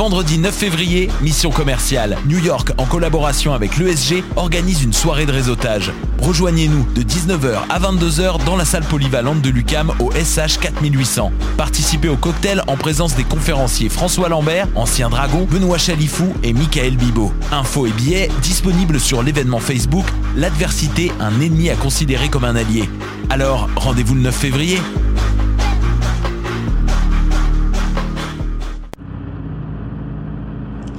vendredi 9 février, mission commerciale. New York, en collaboration avec l'ESG, organise une soirée de réseautage. Rejoignez-nous de 19h à 22h dans la salle polyvalente de l'UCAM au SH 4800. Participez au cocktail en présence des conférenciers François Lambert, ancien dragon, Benoît Chalifou et Michael Bibot. Infos et billets disponibles sur l'événement Facebook L'adversité, un ennemi à considérer comme un allié. Alors, rendez-vous le 9 février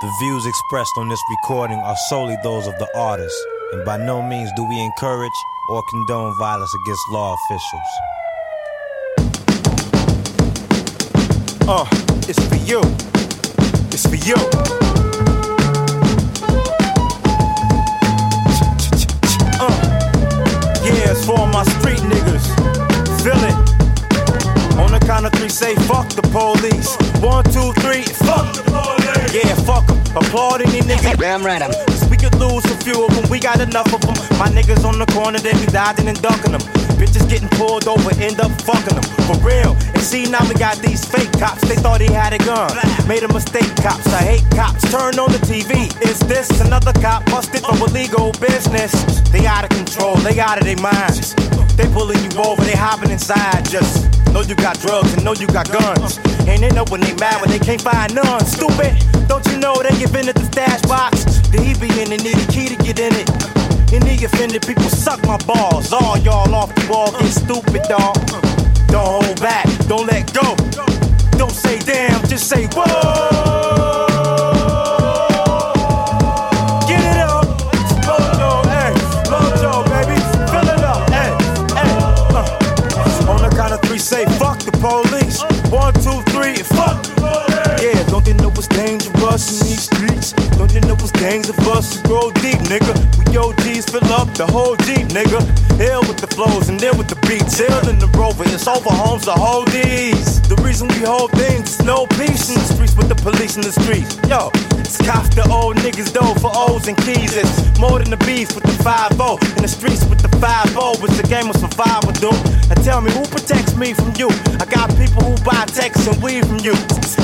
The views expressed on this recording are solely those of the artist, and by no means do we encourage or condone violence against law officials. Uh, it's for you. It's for you. Uh, yeah, it's for all my count of three, say fuck the police. One, two, three, fuck the police. Yeah, fuck them. Applaud any nigga. Damn right, I'm. Cause we could lose a few of them, we got enough of them. My niggas on the corner, they be dodging and ducking them. Bitches getting pulled over, end up fucking them. For real. And see, now we got these fake cops. They thought he had a gun. Made a mistake, cops. I hate cops. Turn on the TV. Is this another cop busted for illegal business? They out of control, they out of their minds. They pulling you over, they hopping inside. Just know you got drugs and know you got guns. And they know when they mad when they can't find none. Stupid, don't you know they give in at the stash box? The he be in and need a key to get in it. Any offended people suck my balls. All y'all off the wall get stupid, dog. Don't hold back, don't let go. Don't say damn, just say whoa. You know it's gangs of us who deep, nigga? We OGs fill up the whole Jeep, nigga. Ill with the flows and ill with the beats. Ill in the rover, it's over homes, the whole these. The reason we hold things is no peace in the streets with the police in the streets. Yo, it's cops the old niggas though for O's and keys. It's more than the beef with the 5 In the streets with the 5 It's a game of survival, dude. Now tell me who protects me from you? I got people who buy texts and weed from you.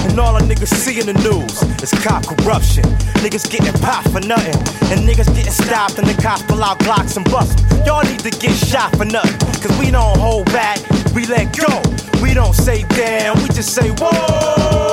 And all the niggas see in the news is cop corruption. Niggas getting popped for nothing. And niggas getting stopped and the cops pull out blocks and bust. Y'all need to get shot for nothing. Cause we don't hold back, we let go. We don't say damn, we just say whoa.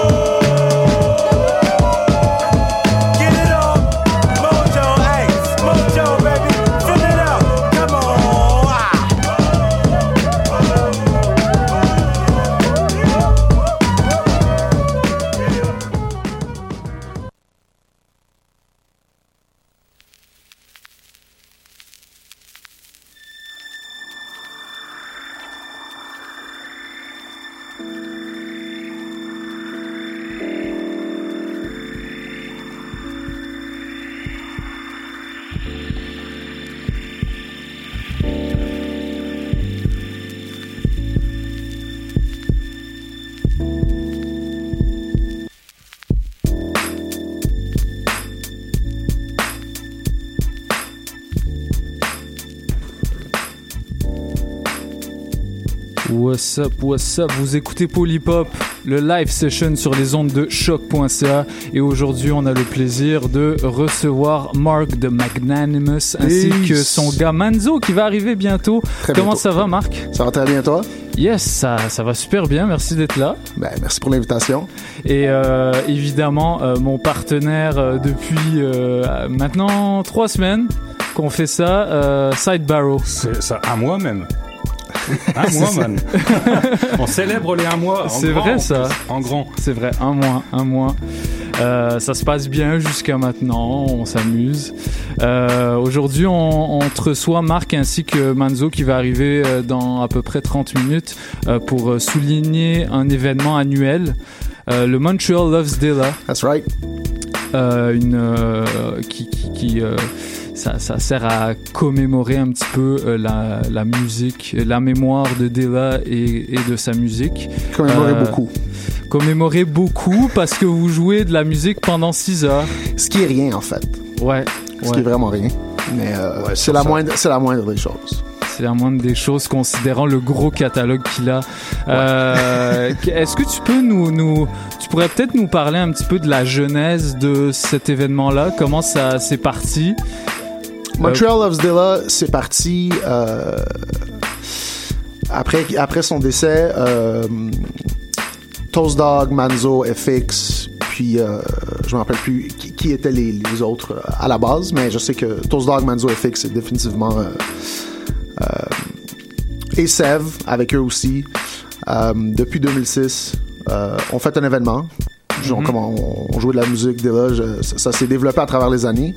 What's up, what's up? Vous écoutez Polypop, le live session sur les ondes de choc.ca. Et aujourd'hui, on a le plaisir de recevoir Mark de Magnanimous ainsi que son gars Manzo qui va arriver bientôt. Comment ça va, Marc Ça va très bien, toi? Yes, ça, ça va super bien. Merci d'être là. Ben, merci pour l'invitation. Et euh, évidemment, euh, mon partenaire euh, depuis euh, maintenant trois semaines qu'on fait ça, euh, Side Barrow. C'est ça, un mois même. Un mois, man. On célèbre les un mois. en C'est vrai en ça. plus, En grand. C'est vrai, un mois, un mois. Euh, ça se passe bien jusqu'à maintenant, on s'amuse. Euh, Aujourd'hui, on, on te reçoit Marc ainsi que Manzo qui va arriver euh, dans à peu près 30 minutes euh, pour souligner un événement annuel, euh, le Montreal Loves Dilla. That's right. Euh, une euh, qui, qui, qui, euh, ça, ça sert à commémorer un petit peu euh, la, la musique, la mémoire de Dilla et, et de sa musique. Commémorer Euh, beaucoup. Commémorer beaucoup parce que vous jouez de la musique pendant 6 heures. Ce qui est rien, en fait. Ouais. Ce ouais. qui est vraiment rien. Mais euh, Ouais, c'est la, moindre- c'est la moindre des choses. C'est la moindre des choses considérant le gros catalogue qu'il a. Euh, Est-ce que tu peux nous, nous tu pourrais peut-être nous parler un petit peu de la genèse de cet événement-là, comment ça s'est parti? Montreal Loves Dilla, c'est parti euh, après, après son décès. Euh, Toast Dog, Manzo, FX, puis euh, je me rappelle plus qui, qui étaient les, les autres euh, à la base, mais je sais que Toast Dog, Manzo, FX, c'est définitivement euh, et Sev avec eux aussi. Depuis 2006, euh, on fait un événement. Genre, comme on, on jouait de la musique Dilla, ça, ça s'est développé à travers les années.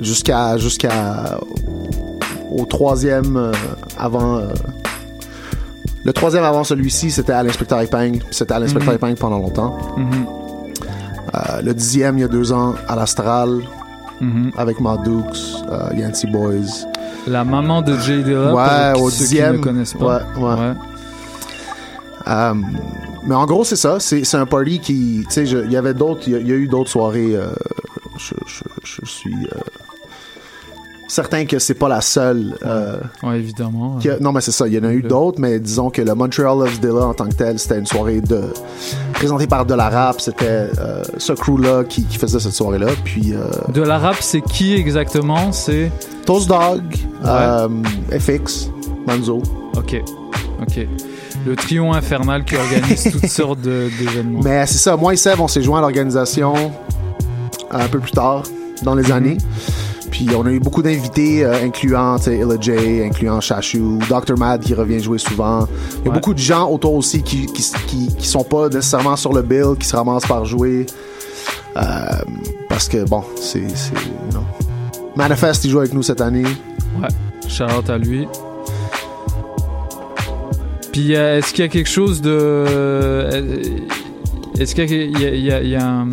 Jusqu'à jusqu'à au troisième euh, avant euh, le troisième avant celui-ci c'était à l'inspecteur Epang c'était à l'inspecteur Epang pendant longtemps Mhm. Euh, le dixième il y a deux ans à l'Astral Mhm. avec Maud Dukes euh, Yancy Boys La maman de Jay Dilla, Ouais, au dixième. Ouais, ouais. Euh, mais en gros c'est ça c'est un party qui tu sais il y avait d'autres il y, a- il y a eu d'autres soirées euh, je, je, je suis euh, certain que c'est pas la seule euh, Ouais, évidemment. A- non, mais c'est ça. Il y en a eu d'autres, mais disons que le Montreal Loves Dilla en tant que tel, c'était une soirée de présentée par De La Rap. C'était euh, ce crew-là qui, qui faisait cette soirée-là. Puis euh, De la rap, c'est qui exactement? C'est Toast Dog, euh, FX, Manzo. ok, ok. Le trio infernal qui organise toutes sortes de- d'événements. Mais c'est ça. Moi et Sev, on s'est joints à l'organisation un peu plus tard dans les années. Puis on a eu beaucoup d'invités, euh, incluant Illa J, incluant Shashu, Dr. Mad qui revient jouer souvent. Il y a Ouais. beaucoup de gens autour aussi qui, qui, qui, qui sont pas nécessairement sur le bill, qui se ramassent par jouer. Euh, parce que bon, c'est. Manifest, il joue avec nous cette année. Ouais, shout out à lui. Puis euh, est-ce qu'il y a quelque chose de. Est-ce qu'il y a, il y a- il y a- il y a un-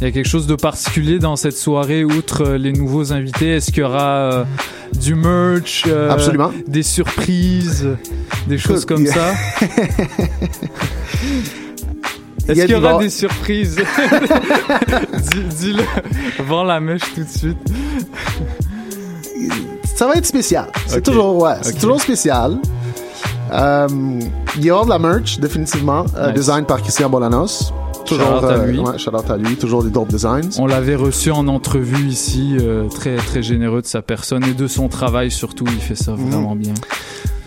il y a quelque chose de particulier dans cette soirée, outre euh, les nouveaux invités? Est-ce qu'il y aura euh, du merch euh, Absolument. Des surprises Des choses comme ça? Est-ce qu'il y aura des surprises? Dis- Dis-le, vends la mèche tout de suite. Ça va être spécial. C'est toujours, ouais, toujours spécial. Euh, il y aura de la merch, définitivement. euh, Nice. design par Christian Bolanos. Toujours, Shout out à lui. ouais, shout out à lui. Toujours des dope designs. On l'avait reçu en entrevue ici, euh, très très généreux de sa personne et de son travail surtout. Il fait ça Mhm. vraiment bien.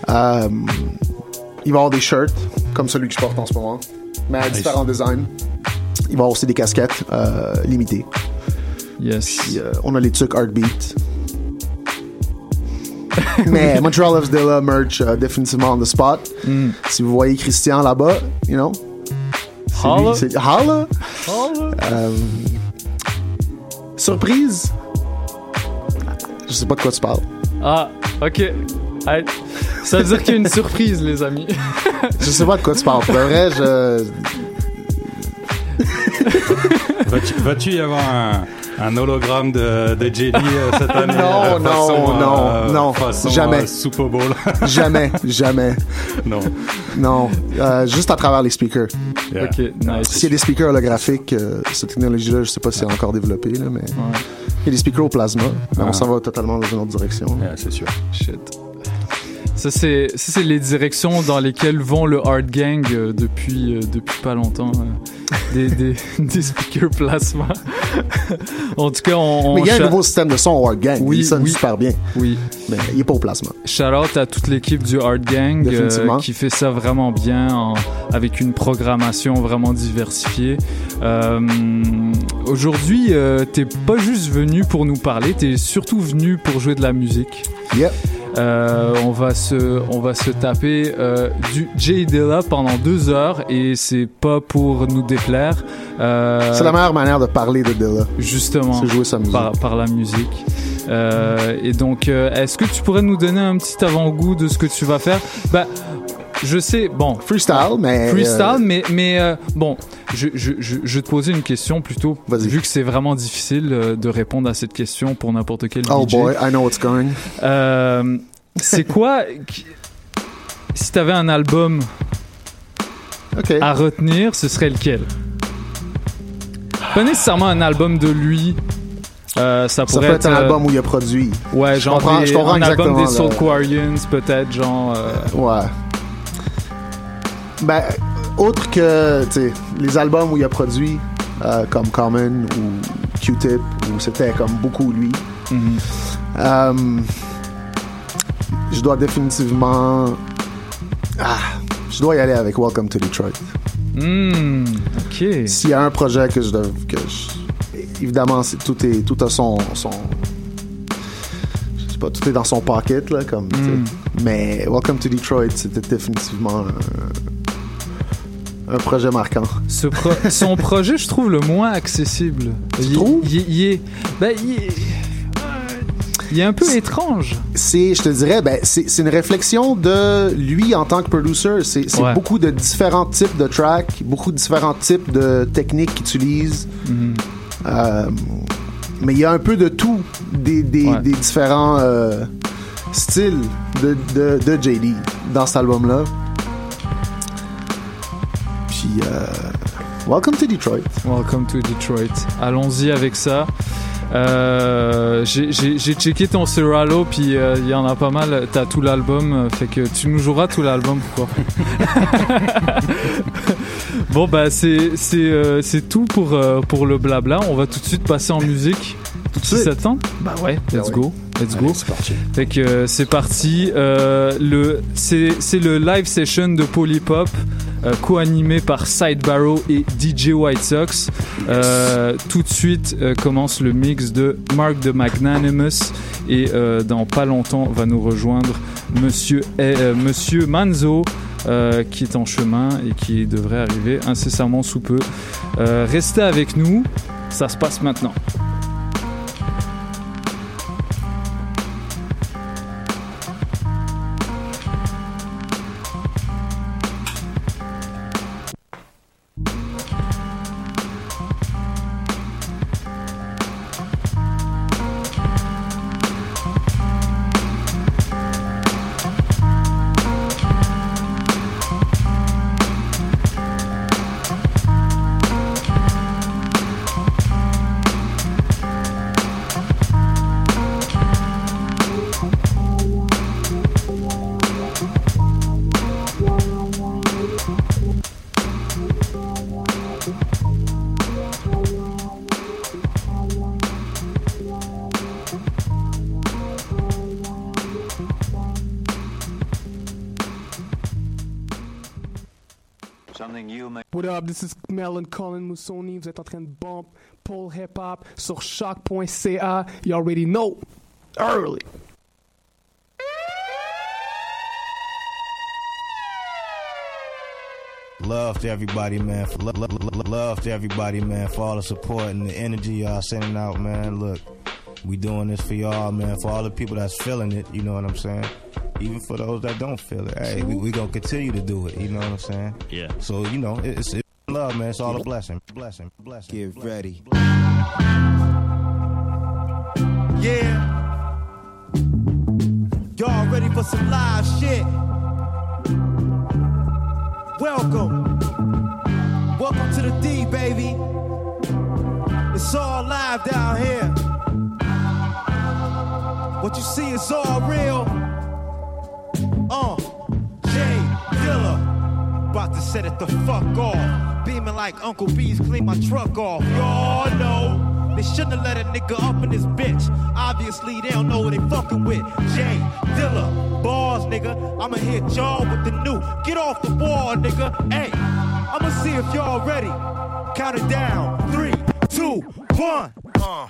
Euh, il va avoir des shirts, comme celui que je porte en ce moment, mais à différents designs. Il va avoir aussi des casquettes euh, limitées. Yes. Puis, euh, on a les trucs Heartbeat. mais Montreal Loves Dilla merch, euh, définitivement on the spot. Mm. Si vous voyez Christian là-bas, you know. C'est lui- Holla. c'est- Holla. Euh, surprise. Je sais pas de quoi tu parles. Ah, ok. Allez. Ça veut dire qu'il y a une surprise, les amis. Je sais pas de quoi tu parles. Pour vrai, je. Va-tu y avoir un, un hologramme de, de Jelly euh, cette année Non, euh, non, façon, non, euh, non, façon, jamais. euh, Super Bowl. Jamais, jamais. non. Non. Euh, juste à travers les speakers. Yeah. Ok, nice. S'il y a des speakers holographiques, euh, cette technologie-là, je sais pas si c'est encore développé, là, mais. Il y a des speakers au plasma. mais Ah. On s'en va totalement dans une autre direction. Yeah, c'est sûr. Shit. Ça, c'est les directions dans lesquelles vont le Hard Gang euh, depuis, euh, depuis pas longtemps. euh. des, des, des speakers plasma. en tout cas, on. Mais il y a on un nouveau système de son au Hard Gang. Oui, il sonne oui. super bien. Oui. Mais il est pas au placement. Shout out à toute l'équipe du Hard Gang qui fait ça vraiment bien en- avec une programmation vraiment diversifiée. Aujourd'hui, t'es pas juste venu pour nous parler, t'es surtout venu pour jouer de la musique. Yep. Euh, on va se, on va se taper euh, du Jay Dilla pendant deux heures et c'est pas pour nous déplaire. Euh, C'est la meilleure manière de parler de Dilla. Justement. C'est jouer sa musique. Par, par la musique. Et donc, est-ce que tu pourrais nous donner un petit avant-goût de ce que tu vas faire? Bah, je sais, bon. Freestyle, mais. Freestyle, euh, mais, mais euh, bon, je, je, je, je vais te poser une question plutôt, vu que c'est vraiment difficile euh, de répondre à cette question pour n'importe quel Oh DJ. boy, I know what's going. Euh, c'est quoi qui- si t'avais un album à retenir, ce serait lequel? Pas nécessairement un album de lui. euh, ça Ça pourrait peut être un euh, album où il a produit. Ouais, Je genre comprends- des- je comprends un album des Soul Quarians, peut-être, genre. euh, Ouais. Ben, autre que, les albums où il a produit, euh, comme Common ou Q-Tip, où c'était comme beaucoup lui. Mhm. Euh, je dois définitivement. Ah, je dois y aller avec Welcome to Detroit. Ok. S'il y a un projet que je dois. Que je- évidemment, tout, est, tout a son. son je sais pas, tout est dans son pocket, là, comme. Mm. Mais Welcome to Detroit, c'était définitivement un projet marquant. Ce pro- son projet, je trouve, le moins accessible. Tu Il- trouves? il, il est, ben, il est, il est un peu étrange. C'est, je te dirais, ben, c'est, une réflexion de lui en tant que producer. C'est, Ouais. beaucoup de différents types de tracks, beaucoup de différents types de techniques qu'il utilise. Mhm. Euh, mais il y a un peu de tout, des, des, Ouais. des différents euh, styles de, de, de JD dans cet album-là. Euh, Welcome to Detroit. Welcome to Detroit. Allons-y avec ça. Euh, j'ai- checké ton Serralo, puis euh, il y en a pas mal. T'as tout l'album, fait que tu nous joueras tout l'album, pourquoi Bon, bah, c'est tout pour, pour le blabla. On va tout de suite passer en musique. Tout de suite? Ça te tente Bah ouais, let's ouais. go. Let's go. c'est parti. Fait que euh, c'est parti. Euh, le c'est c'est le live session de Polypop, euh, co-animé par Side Barrow et DJ White Sox. Euh, tout de suite commence le mix de Mark the Magnanimous et dans pas longtemps va nous rejoindre Monsieur euh, Monsieur Manzo. euh, qui est en chemin et qui devrait arriver incessamment sous peu. Euh, restez avec nous, ça se passe maintenant. This is Melon Colin Moussoni. Vous êtes en train de bump Paul Hip Hop sur choc.ca. You already know. Early. Love to everybody, man. For lo- lo- lo- love to everybody, man, for all the support and the energy y'all sending out, man. Look, we doing this for y'all, man. For all the people that's feeling it, you know what I'm saying? Even for those that don't feel it, hey, we, we gonna continue to do it. You know what I'm saying? Yeah. So you know, it's, it's Love, man. It's all a blessing. Blessing. Blessing. Get blessing, ready. Yeah. Y'all ready for some live shit? Welcome. Welcome to the D, baby. It's all live down here. What you see is all real. Uh, Jay Dilla. About to set it the fuck off screaming like Uncle B's clean my truck off. Y'all know they shouldn't have let a nigga up in this bitch. Obviously they don't know what they fucking with. Jay Dilla, bars, nigga. I'ma hit y'all with the new. Get off the wall, nigga. Hey, I'ma see if y'all ready. Count it down. Three, two, one. Uh.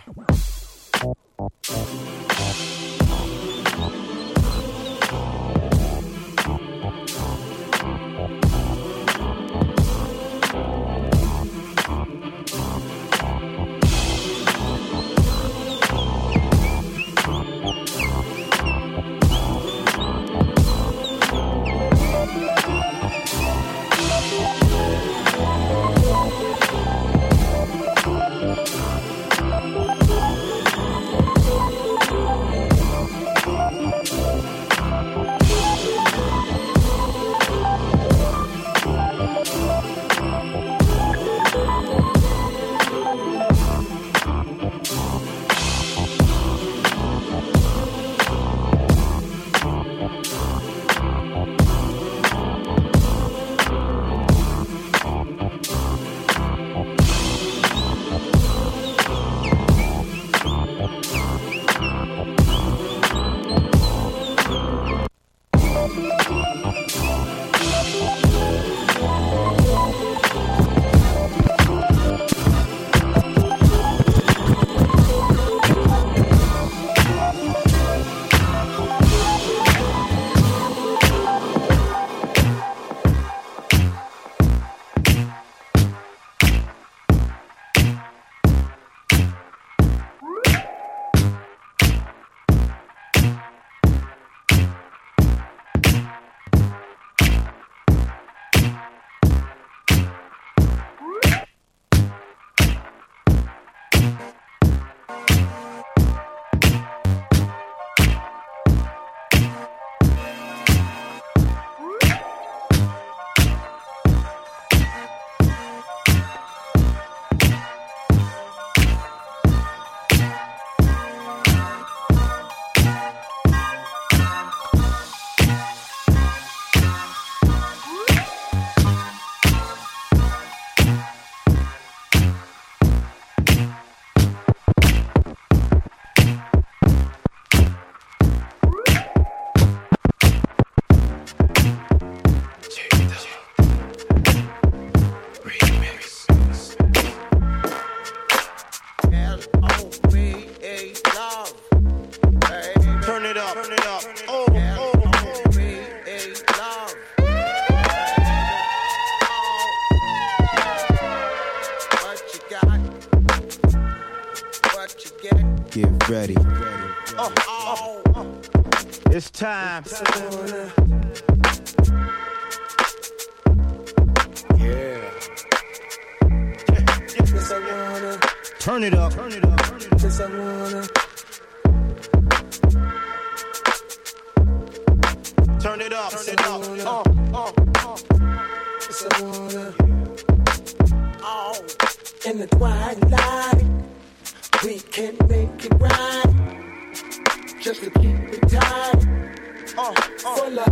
uh, full of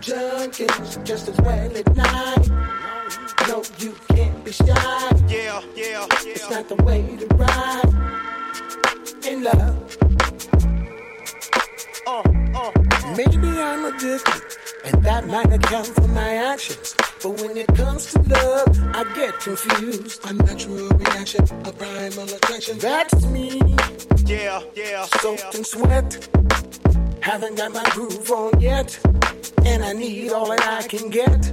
junkies just as well at night. No, you can't be shy. Yeah, yeah, yeah. It's not the way to ride in love. Uh, uh, Maybe I'm addicted, and that might account for my actions. But when it comes to love, I get confused. A natural reaction, a primal attraction. That's me. Yeah, yeah. Soaked yeah. in sweat haven't got my groove on yet, and I need all that I can get.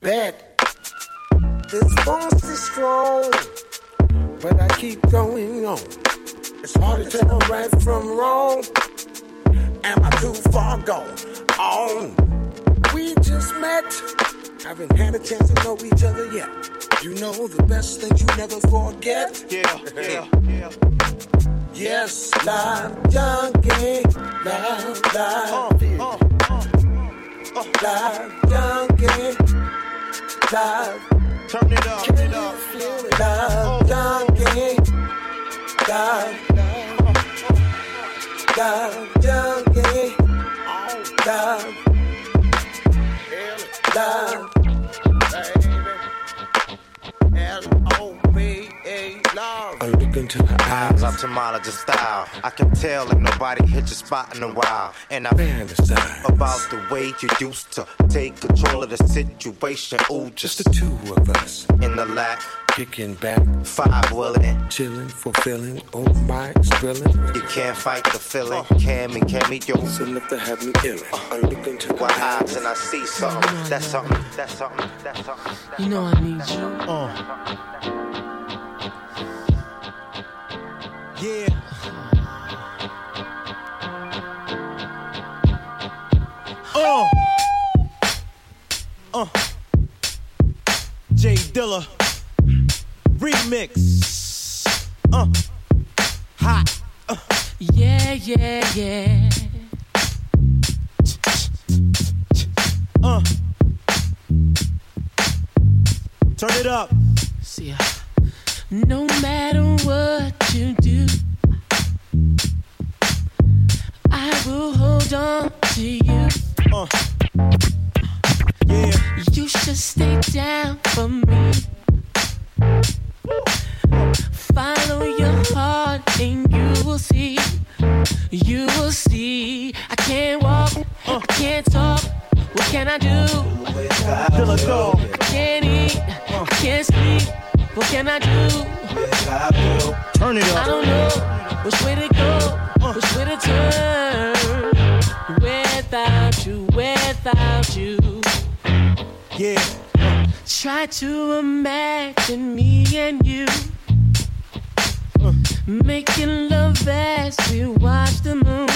Bet this boss is strong, but I keep going on. It's hard to tell right from wrong. Am I too far gone? On. We just met. Haven't had a chance to know each other yet. You know the best things you never forget. Yeah, yeah, yeah. Yes, live junkie, live, live. Uh, uh, uh, live junkie, live. Turn it up, turn it up. Live junkie, live. Live junkie, live. Live. L-O-V-E, love. I look into her eyes, ophthalmologist style. I can tell if nobody hit your spot in a while. And I fantasize about the way you used to take control of the situation. Ooh, just the two of us in the lap. Kicking back, five willing, chilling, fulfilling. Oh my, it's thrilling. You can't fight the feeling. Can me, can me, yo. So enough to have me ill. I look into my eyes and I see something. That's something. That's something. That's something. You know I need you. Uh. Yeah. Uh. Uh. Jay Dilla. Remix. Uh. Hot. Uh. Yeah, yeah, yeah. Uh. Turn it up. See ya. No matter what you do, I will hold on to you. Uh. Yeah. You should stay down for me. Follow your heart and you will see. You will see. I can't walk, I can't talk. What can I do? Dog. I can't eat, I can't sleep. What can I do? Turn it up. I don't know which way to go, which way to turn. Without you, without you. Yeah. Try to imagine me and you making love as we watch the moon.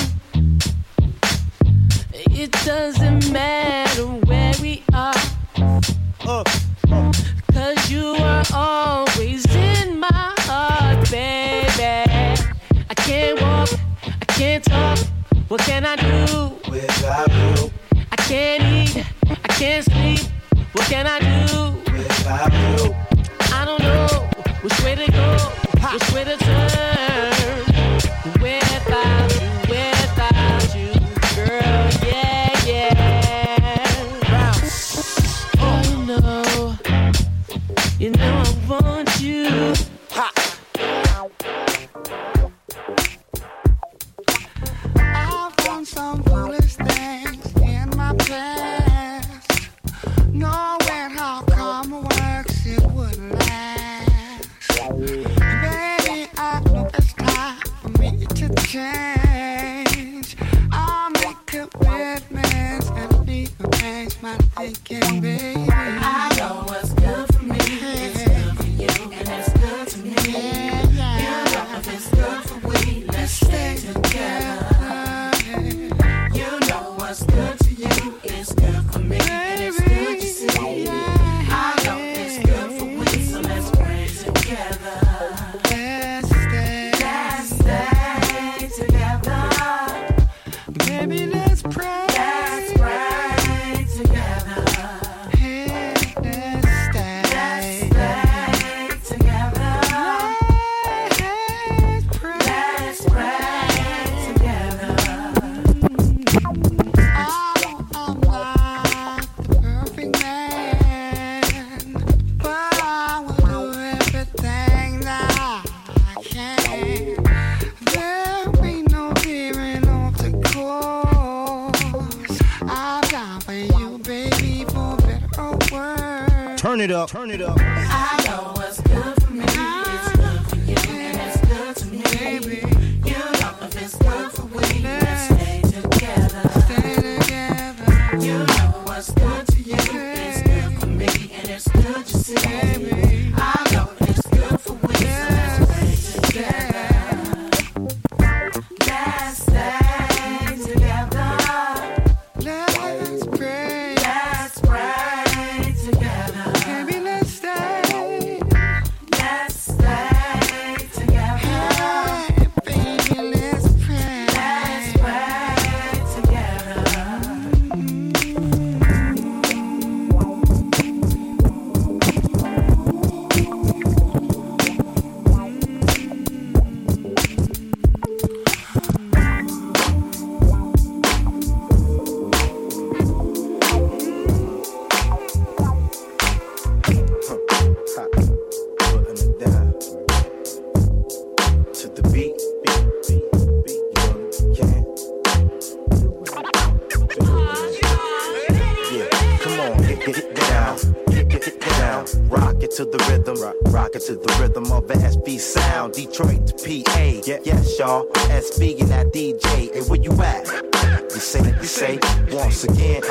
It doesn't matter where we are, cause you are always in my heart, baby. I can't walk, I can't talk. What can I do? Without you. I can't eat, I can't sleep. What can I do? Without you. I don't know which way to go, which way to turn. Turn it up. Once again.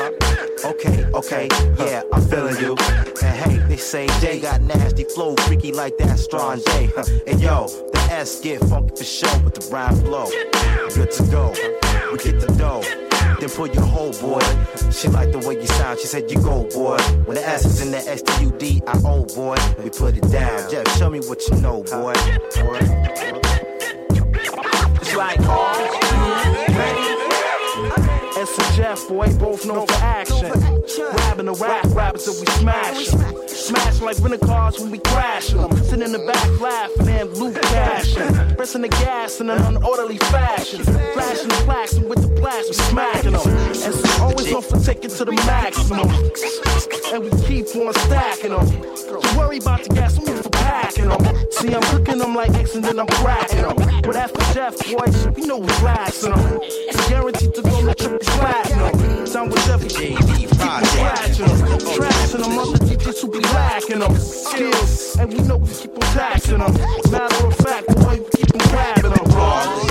Okay, okay, yeah, I'm feeling you. And hey, they say Jay got nasty flow, freaky like that strong J. And yo, the S get funky for show, but the rhyme flow. Good to go. We get the dough. Then pull your whole boy. She like the way you sound. She said you go, boy. When the S is in the S T U D I O, boy. We put it down. Jeff, show me what you know, boy. It's like S boy, both known for action. Grabbing the rap rappers till we smash 'em. Smash like rental cars when we crash 'em. Sitting in the back laughing and loot cashing. Pressing the gas in an unorderly fashion. Flashing the plaques and with the blast, we smacking them. So for taking to the maximum. And we keep on stacking them. Don't worry about the gas, here for packing them. See, I'm cooking them like X and then I'm cracking them. But that's after Jeff, boy, we know we're blasting them. It's guaranteed to go to triple platinum. Sound with Jeff, keep scratching them. Trashing them, other DJs who be lacking them. Skills, and we know we keep on taxing them. Matter of fact, boy, we keep on grabbing them.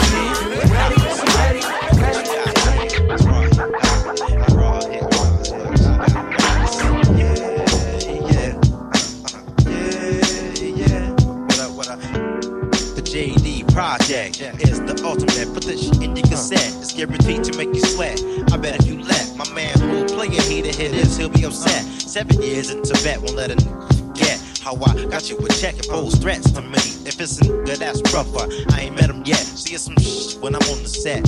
Project is the ultimate. Put this in your cassette. It's guaranteed to make you sweat. I bet if you let my man who play a heater hit this, he'll be upset. Seven years in Tibet won't let him get how I got you with check and pose threats to me. If it's in good, that's rougher. I ain't met him yet. See some shh when I'm on the set.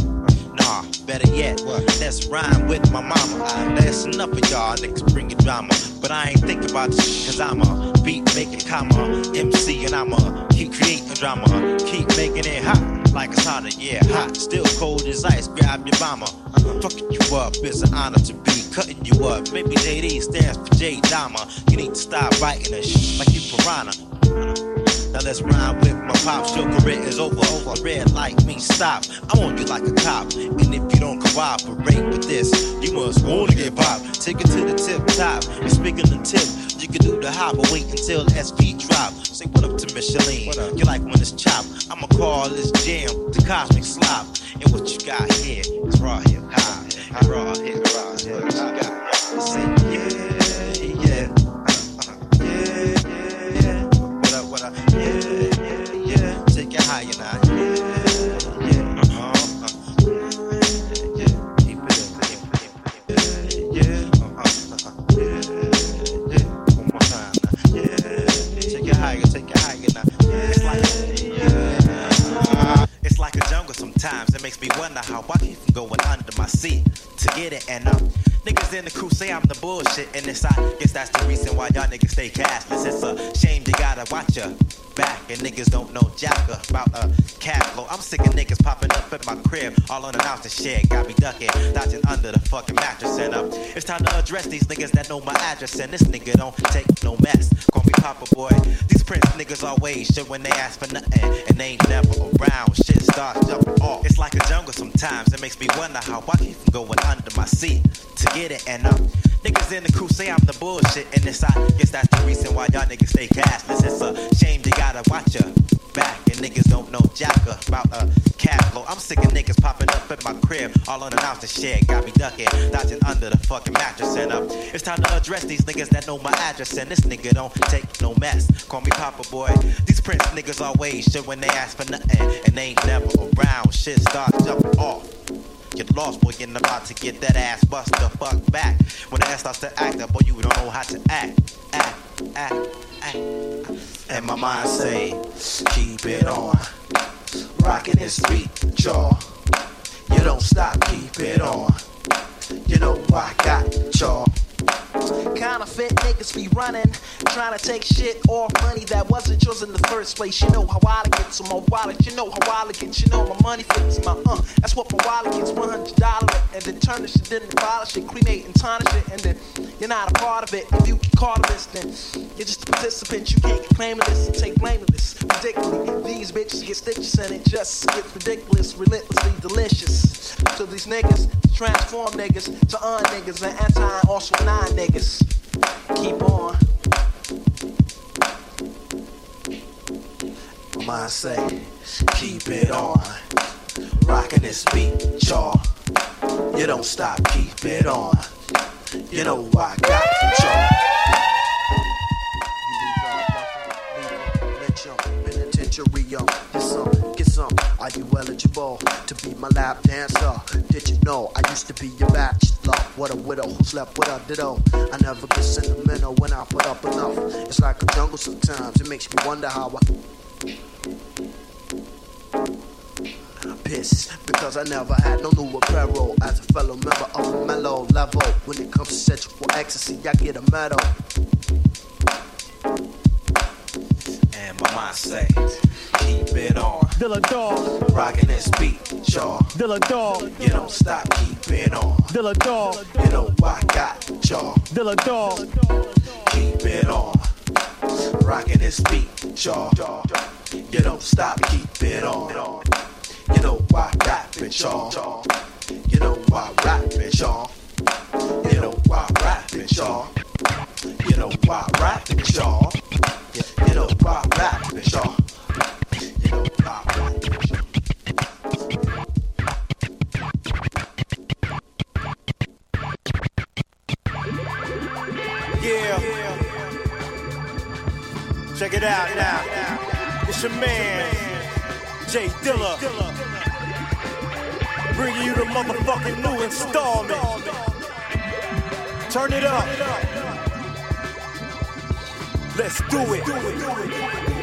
Better yet, let's rhyme with my mama. That's enough of y'all niggas bringing drama. But I ain't think about this cause I'm a beat making comma. MC and I'm a keep creating drama. Keep making it hot like it's hotter, yeah, hot. Still cold as ice, grab your. I'm fucking you up, it's an honor to be cutting you up. Maybe JD stands for J Dama. You need to stop writing a shit like you piranha. Now let's rhyme with my pops. Your career is over. Over red light means stop. I want you like a cop. And if you don't cooperate with this, you must wanna get pop. Take it to the tip top. And speaking the tip, you can do the hop, but wait until the SP drop. Say what up to Michelin. You like when it's chopped. I'ma call this jam the cosmic slop. And what you got here is raw hip hop. Raw hip hop. What you got? It's like a jungle sometimes. It makes me wonder how I keep going under my seat to get it and up. Niggas in the crew say I'm the bullshit, and it's I guess that's the reason why y'all niggas stay cashless. It's a shame you gotta watch your back, and niggas don't know jack about a cash flow. I'm sick of niggas popping up at my crib, all unannounced and shit. Got me ducking, dodging under the fucking mattress, and up. It's time to address these niggas that know my address, and this nigga don't take no mess. Call me Papa Boy. These Prince niggas always shit when they ask for nothing, and they ain't never around. Shit starts jumping off. It's like a jungle sometimes. It makes me wonder how I keep from going under my seat to get it and up. Niggas in the crew say I'm the bullshit, and it's I guess that's the reason why y'all niggas stay cashless. It's a shame you gotta watch your back, and niggas don't know jack about a cat flow. I'm sick of niggas popping up at my crib, all unannounced and shit. Got me ducking, dodging under the fucking mattress, and up. It's time to address these niggas that know my address, and this nigga don't take no mess. Call me Papa Boy. These Prince niggas always shit when they ask for nothing, and they ain't never around. Shit starts jumping off. Get lost, boy, you're about to get that ass bust the fuck back. When the ass starts to act up, boy, you don't know how to act, act, act, act. And my mind say, keep it on. Rockin' this beat, jaw. You don't stop, keep it on. You know I got y'all. Counterfeit niggas be running, trying to take shit off money that wasn't yours in the first place. You know how I get to my wallet, you know how I get, you know my money fits my uh. That's what my wallet gets, one hundred dollar, and then turn the shit into polish it, cremate and tarnish it, and then you're not a part of it. If you get caught of this, then you're just a participant. You can't claim this take blame of this. Ridiculously, these bitches get stitches and it just gets ridiculous, relentlessly delicious. To these niggas, Transform niggas to un niggas and anti also non niggas. Keep on. My say, keep it on. Rockin' this beat, y'all. You don't stop, keep it on. You know I got control. Are you eligible to be my lap dancer? Did you know I used to be your bachelor? What a widow who slept with a ditto. I never get sentimental when I put up enough. It's like a jungle sometimes. It makes me wonder how I. Piss because I never had no new apparel as a fellow member of a mellow level. When it comes to sexual ecstasy, I get a medal. And my mind say, keep it on. Dilla dog, Rocking this beat, y'all. Dilla dog, You don't stop, keep it on. Dilla dog, You know I got y'all. Dilla dog, Keep it on. Rocking this beat, y'all. You don't stop, keep it on. You know I rap it, y'all. You know I rap it, y'all. You know I rap it, y'all. You know I rap it, y'all. You know I rap it, out now. It's your man, Jay Dilla. Bringing you the motherfucking new installment. Turn it up. Let's do it.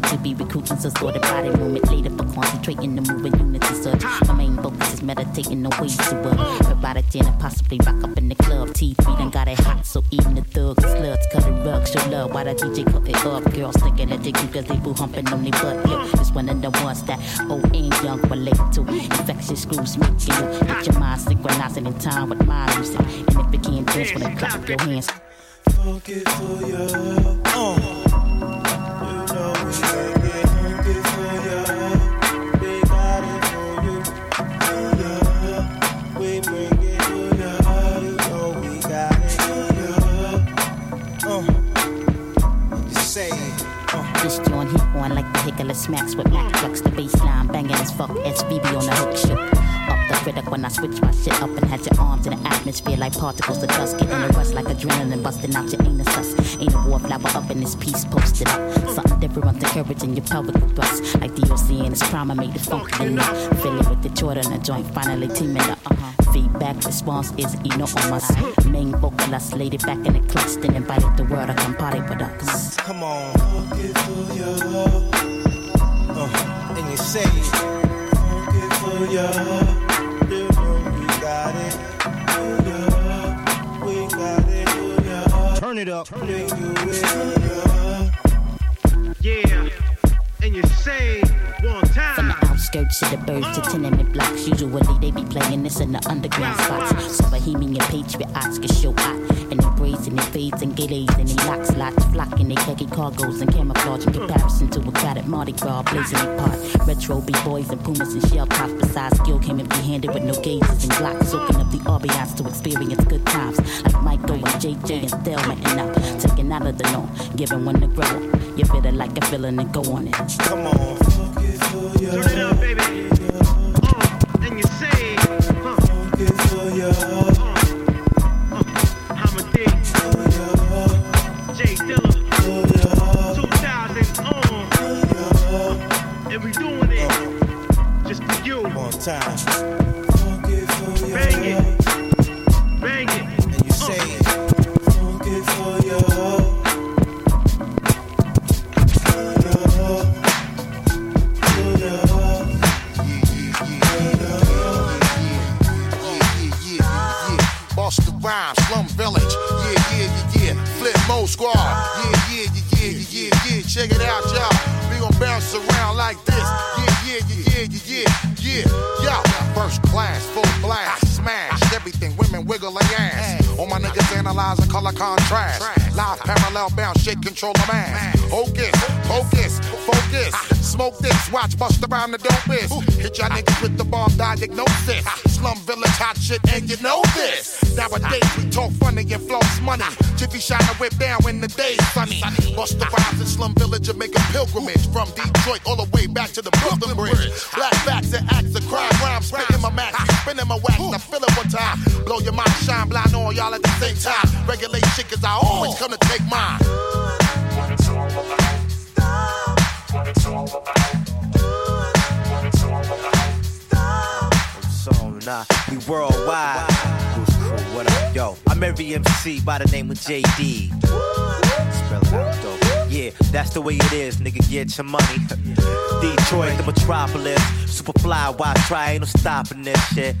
To be recruiting so sort of body movement later for concentrating the moving unity search. My main focus is meditating the ways to uh, provide a and possibly rock up in the club. T3 done got it hot, so even the thugs sluts cut the rug. Show love while the DJ cut it up. Girls thinking they cute cause they boo humping on their butt. Yeah, it's one of the ones that old and young relate to. Infectious screws making you get your mind synchronizing in time with my music. And if it can't dance, when they clap your hands. Funk it for ya. Uh. Smacks with Mac trucks. The baseline banging as fuck. SVB on the hook show. Up critic when I switch my shit up and had your arms in the atmosphere like particles of dust. Getting a rush like adrenaline busting out your anus sus. Ain't a wallflower up in this piece posted up. Something different, encouraging your pelvic thrust. Like the in is prime, I made the funk enough. Fill it with the Jordan, the joint finally teaming up. Uh-huh. Feedback response is know on my side. Main vocalist laid it back in the clutch, then invited the world to come party with us. Come on. Uh. And you say Turn it up. In. Yeah. And you say one time. Outskirts of the birds to tenement blocks. Usually they be playing this in the underground spots. So bohemian patriots get show out. And they braids and they fades and gillies and they locks lots. Flocking they khaki cargoes and camouflage in comparison to a crowded Mardi Gras blazing their part. Retro B-boys and pumas and shell tops. Besides skill came empty handed with no gauges and glocks. Soaking up the ambiance to experience good times. Like Michael and JJ and Thelma and up. Taking out of the norm, giving one to grow. You feel like a feeling and go on it. Come on. Funk it for ya. Turn it up, baby. Uh. And you say, huh? Funk it for ya. I'm a dick. Jay Dilla. 2000. And we doing it just for you. One time. Control the man. Hocus, focus, focus. Smoke this, watch bust around the dopest. Hit y'all niggas with the bomb diagnosis. Slum village hot shit, and you know this. Nowadays we talk funny and floss money. Jiffy shine a whip down when the day's sunny. Bust the rhymes in slum village and make a pilgrimage from Detroit all the way back to the Brooklyn Bridge. Black facts and acts of crime, rhymes spitting my max, spinning my wax. Now feel it one time. Blow your mind, shine blind on y'all at the same time. Regulate shit, cause I always come to take mine. We worldwide. What up, yo? I'm every MC by the name of JD. Spell it out, though. Yeah, that's the way it is, nigga. Get your money. Detroit, the metropolis. Super fly, why try? Ain't no stopping this shit.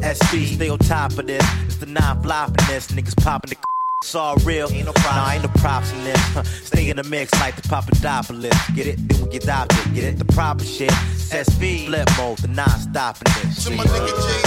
SB, stay on top of this. It's the non flopping this. Niggas popping the. It's all real. Ain't no props. Nah, ain't no props in this. Stay in the mix like the Papadopoulos. Get it? Then we get adopted. Get it? The proper shit. SB, flip mode, the non stopping this. To my nigga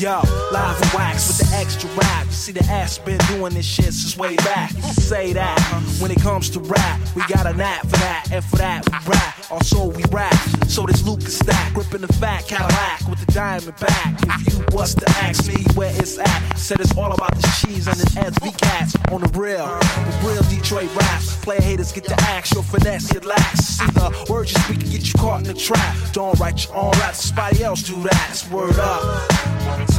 Yo, live and wax with the extra rap. You see the ass been doing this shit since way back. You say that when it comes to rap, we got a knack for that, and for that we rap. Also we rap. So this Lucas stack, gripping the fat Cadillac with the diamond back. If you was to ask me where it's at, said it's all about the cheese and this SB cats on the real. The real Detroit raps. Player haters get the axe, your finesse get lax. See the words you speak can get you caught in the trap. Don't write your own raps, somebody else do that. It's word up.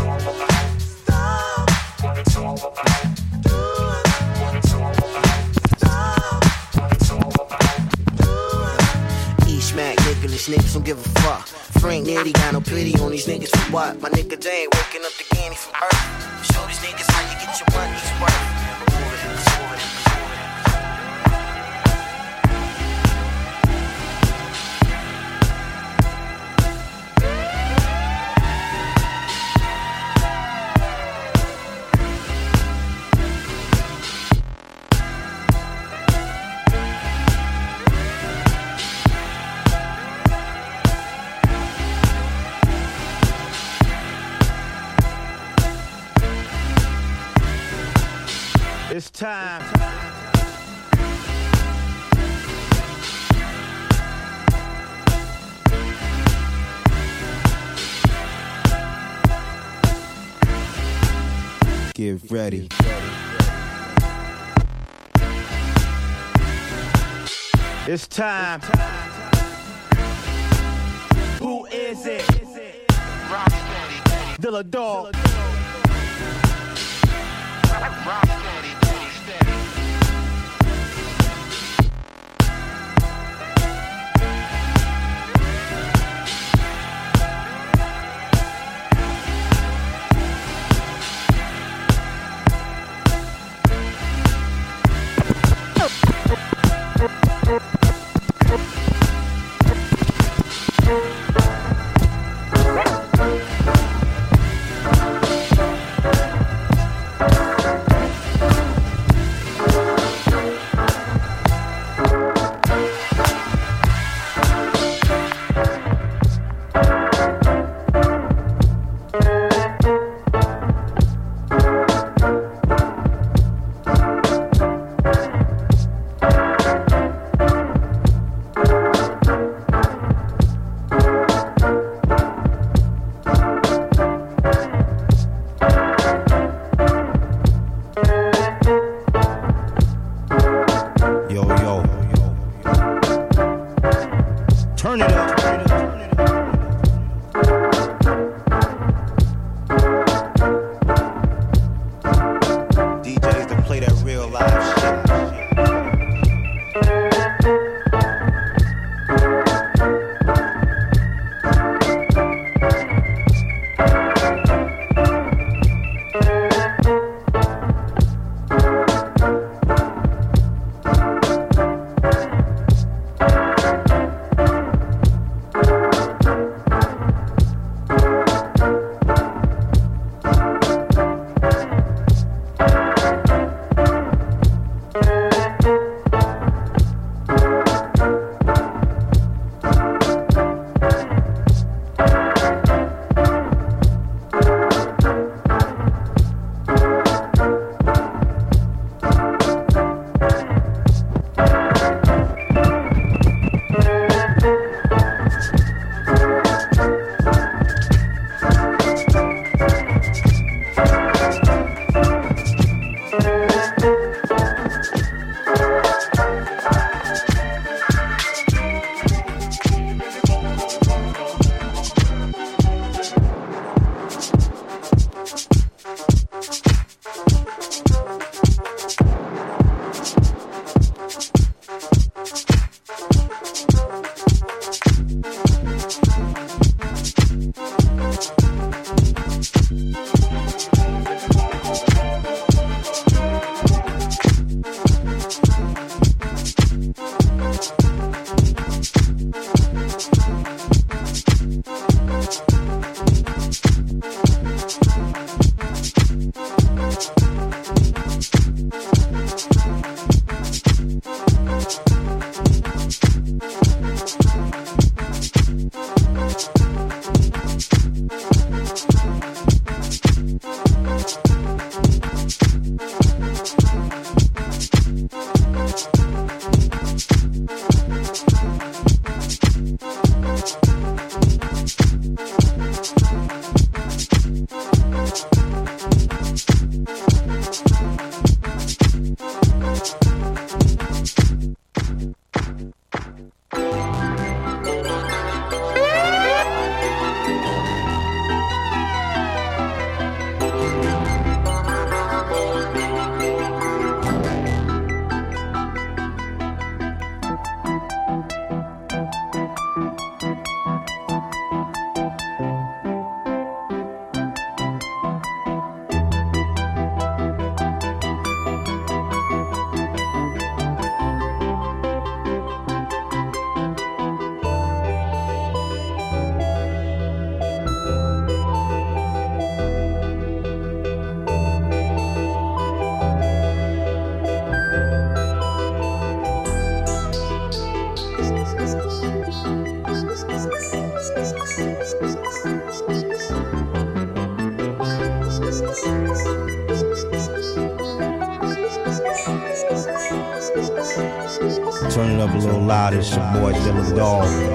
Niggas don't give a fuck. Frank Nitty got no pity on these niggas for what? My nigga Jane waking up the ganny from earth. Show these niggas how you get your money's worth. Time. Get ready. It's time. Who is it? Dilla Dog. Turn boy Dilla Dog.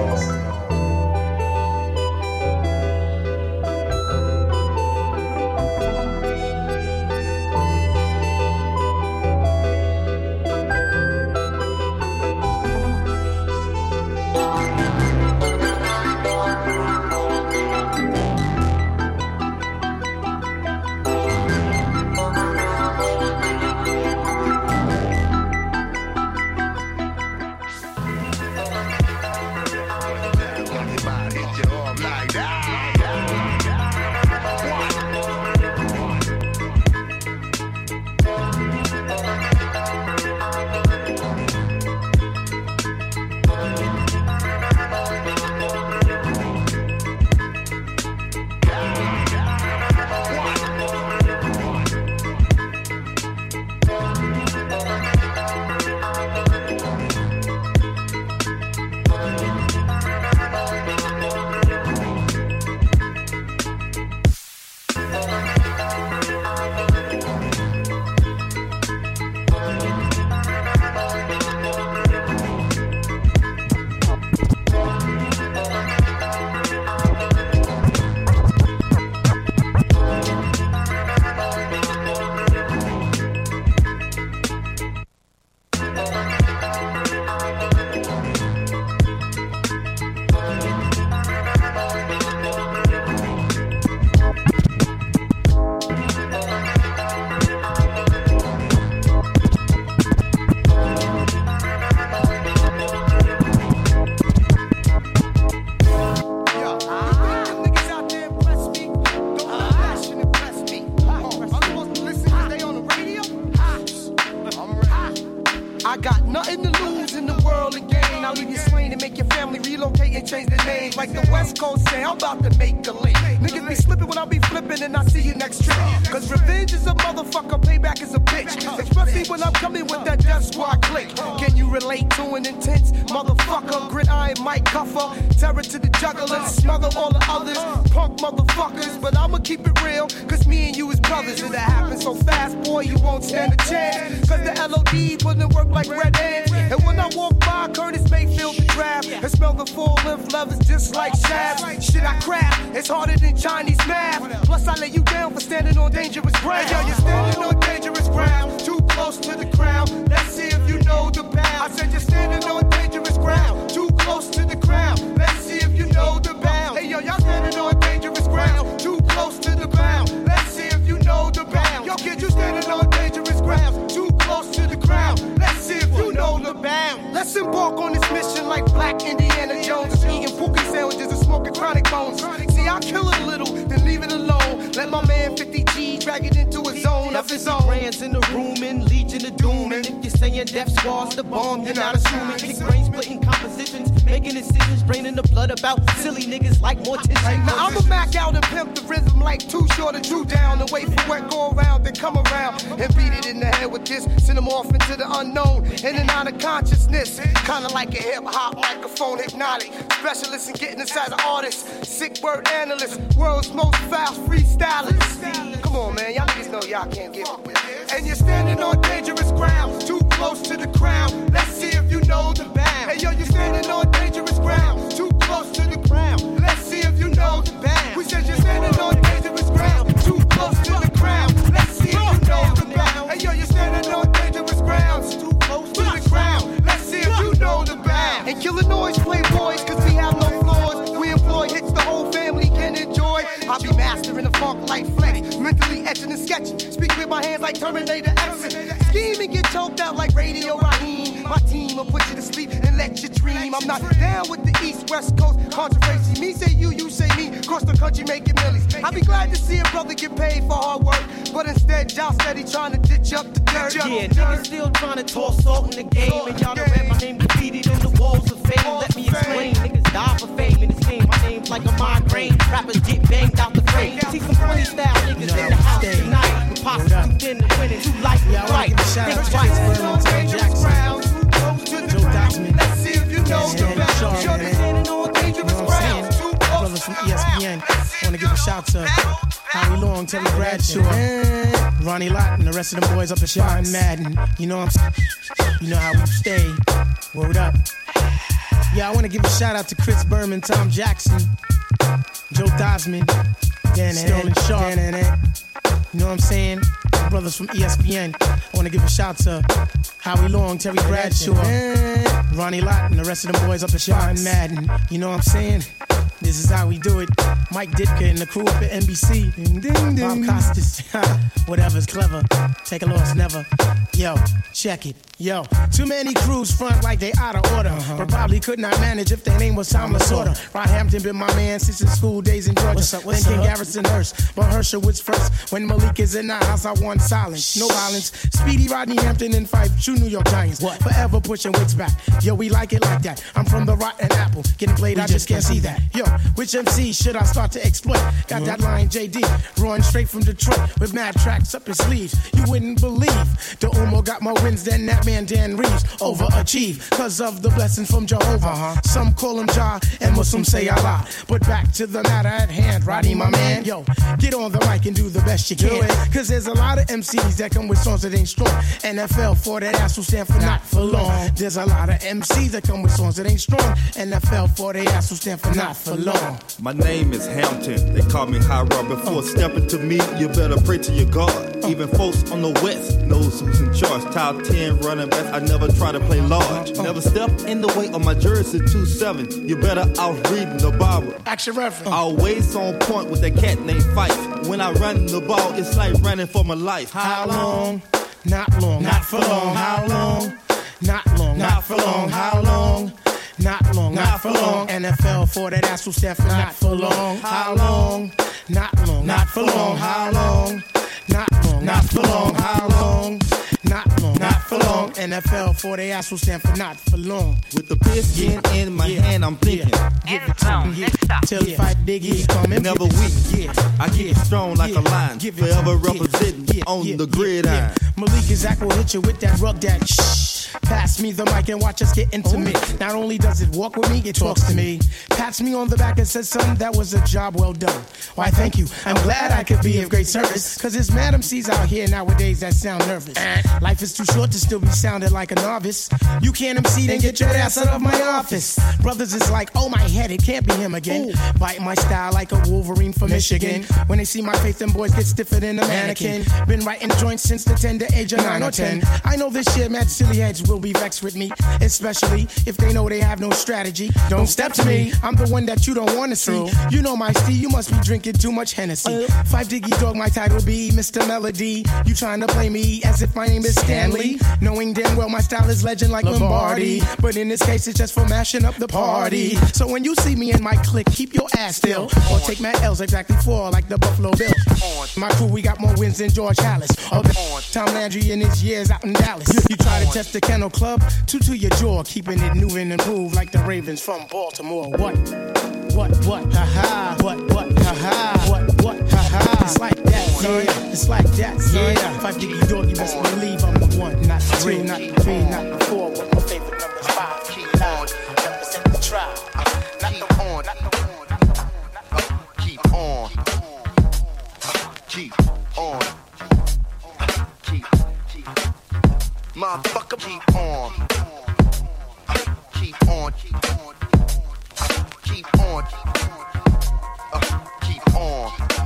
Relocate and change their name. Like the West Coast say, I'm about to make the link. Niggas be slipping when I be flipping, and I see you next trip. Cause revenge is a motherfucker, payback is a bitch. Especially when I'm coming with that death squad click. Can you relate to an intense motherfucker? Gridiron Mike Cuffer, terror to the jugglers, smother all the others. Punk motherfuckers, but I'ma keep it real. Cause me and you is brothers. And that happens so fast, boy, you won't stand a chance. Cause the LOD wouldn't work like red ants. And when I walk by, Curtis Mayfield the draft. And smell the full length lovers just like shafts. Shit I craft, it's harder than Chinese math. Plus, I lay you down for standing on dangerous ground. Yo, you're standing on dangerous ground, too close to the ground. Let's see if you know the bound. I said you're standing on dangerous ground, too close to the ground. Let's see if you know the Let's embark on this mission like Black Indiana Jones, eating pookie sandwiches and smoking chronic bones. See, I'll kill it a little, then leave it alone. Let my man 50 G drag it into a zone of his own. Brands in the room and Legion of Doom. And if you're saying death squad's the bomb, you're not assuming. Big brain splitting compositions, making decisions, draining the blood about silly niggas like morticians. Now I'ma Mac out and pimp the rhythm like too short and drew down and wait for what go around then come around and beat it in the head with this. Send them off into the unknown, in and out of consciousness. Kinda like a hip hop microphone hypnotic. Specialist in getting inside the artist. Sick word analyst, world's most fast freestylers. Come on, man, y'all niggas know y'all can't get it. And you're standing on dangerous ground, too close to the crown. Let's see if you know the bound. Hey yo, you're standing on dangerous ground, too close to the crown. Let's see if you know the bound. We said you're standing on dangerous ground, too close to the crown. Let's see if you know the bound. Hey yo, you're standing on dangerous grounds, too close to the crown. Let's see if you know the bound. And kill the noise, playboys, cause we have no flaws. We employ hits the whole family can enjoy. I'll be mastering the funk like flex, mentally etching and sketching. Speak with my hands like Terminator X. Scheme and get choked out like Radio Raheem. My team will put you to sleep and let you dream. I'm not down with the East West Coast controversy. Me say you, you say me. Cross the country making millies. I'll be glad to see a brother get paid for hard work. But instead, y'all steady trying to ditch up the dirt. Yeah, niggas still trying to toss salt in the game, and y'all done read my name defeated on the walls of fame. Let me explain, niggas die for fame in this game. My name's like a migraine. Rappers get banged out the frame. See some funny style niggas in the house tonight. The posse too thin to win it, too light to right. Think twice. Joe Theismann. Let's see if you know the bound. You're standing on dangerous ground, Brothers from ESPN. Want to give a shout to Howie Long, Terry Bradshaw, Ronnie Lott, and the rest of them boys up at Sean Madden. You know I'm, you know how we stay. Word up. Yeah, I want to give a shout out to Chris Berman, Tom Jackson, Joe Theismann, Sterling Sharpe. You know what I'm saying? Brothers from ESPN. I want to give a shout to Howie Long, Terry Bradshaw, Ronnie Lott, and the rest of them boys up at Sean Madden. You know what I'm saying? This is how we do it. Mike Ditka and the crew up at NBC. Ding, ding, ding. Bob Costas. Whatever's clever. Take a loss, never. Yo, check it. Yo, too many crews front like they out of order. Uh-huh. But probably could not manage if their name was Tom Lasorda. Rod Hampton been my man since his school days in Georgia. What's up, what's King Garrison Hearst. But Hersher was first. When Malik is in the house, I want silence. No violence. Speedy Rodney Hampton and Phife, true New York Giants. What? Forever pushing wigs back. Yo, we like it like that. I'm from the rotten apple. Getting played, I just can't see that. Yo, which MC should I start to exploit? Got that mm-hmm. line JD, roaring straight from Detroit with mad tracks up his sleeves. You wouldn't believe the Umo got more wins than that man Dan Reeves. Overachieve, cause of the blessings from Jehovah. huh Some call him Jah and Muslims say Allah. But back to the matter at hand, Roddy, my man. Yo, get on the mic and do the best you can. Cause there's a lot of MCs that come with songs that ain't strong. NFL for that ass will stand for not for long. There's a lot of MCs that come with songs that ain't strong. NFL for their ass will stand for not for long. My name is Hampton. They call me High Rob. Before oh. stepping to me, you better pray to your God. Oh. Even folks on the west knows who's in charge. Top 10 running best. I never try to play large. Oh. Never step in the way of my jersey 2-7. You better out reading the Bible. Action reference. Always on point with that cat named Phife. When I run the ball, it's like running for my life. How long? Not long. Not for long. How long? Not long. Not for long. How long? Not long. Not for long. NFL for that ass stand for not for long. How long? Not long. Not for long. How long? Not long. Not for long. How long? Not long. Not for long. NFL for their ass will stand for not for long. With the biscuit in my hand, I'm thinking. Give it to me. Yeah. Till the fight Biggie coming. Never weak. Yeah. I keep it strong like a lion. give Forever representing on the gridiron. Malik and Zach will hit you with that rug that shh. Pass me the mic and watch us get intimate. Not only does it walk with me, it talks to me. Pats me on the back and says, son, that was a job well done. Why, thank you. I'm glad I could be of great service. Cause there's madam C's out here nowadays that sound nervous. Eh. Life is too short to still be sounding like a novice. You can't MC, then get your ass out of my office. Brothers is like, oh my head, it can't be him again. Bite my style like a Wolverine from Michigan. When they see my face, them boys get stiffer than a mannequin. Been writing joints since the tender age of 9 or 10. I know this shit, mad silly heads will be vexed with me. Especially if they know they have no strategy. Don't step to me, I'm the one that you don't wanna see. You know my style, you must be drinking too much Hennessy. Uh. Phife Diggy Dog, my title be Mr. Melody. You trying to play me as if my name is Stanley. Knowing damn well my style is legend like Lombardi. Lombardi. But in this case, it's just for mashing up the party. So when you see me in my clique, keep your ass still. Or take my L's exactly four, like the Buffalo Bills. My crew, we got more wins than George Halas. Tom Landry in his years out in Dallas. You try to test the Kennel Club, two to your jaw, keeping it moving and move like the Ravens from Baltimore. What? What? What? Ha ha. What? What? Ha ha. It's like that, son. Yeah. It's like that, son. Yeah. If I dig a doggy, best believe I'm the one. Not the three, not the three, not the four. But my favorite number is five. keep on, represent the tribe. Not the on, not the on, not keep on, not on. Keep on. Keep on. Keep. Keep on. Keep on. Keep on. Keep on. Keep on.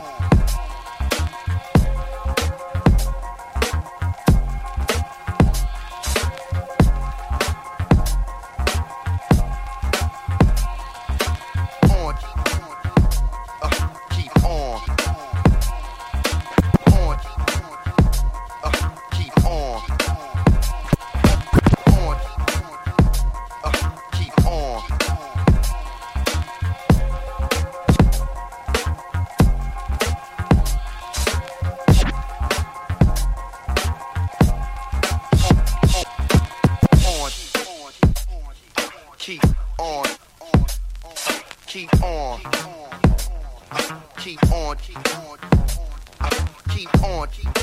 on, keep on, keep on, keep on. Keep on.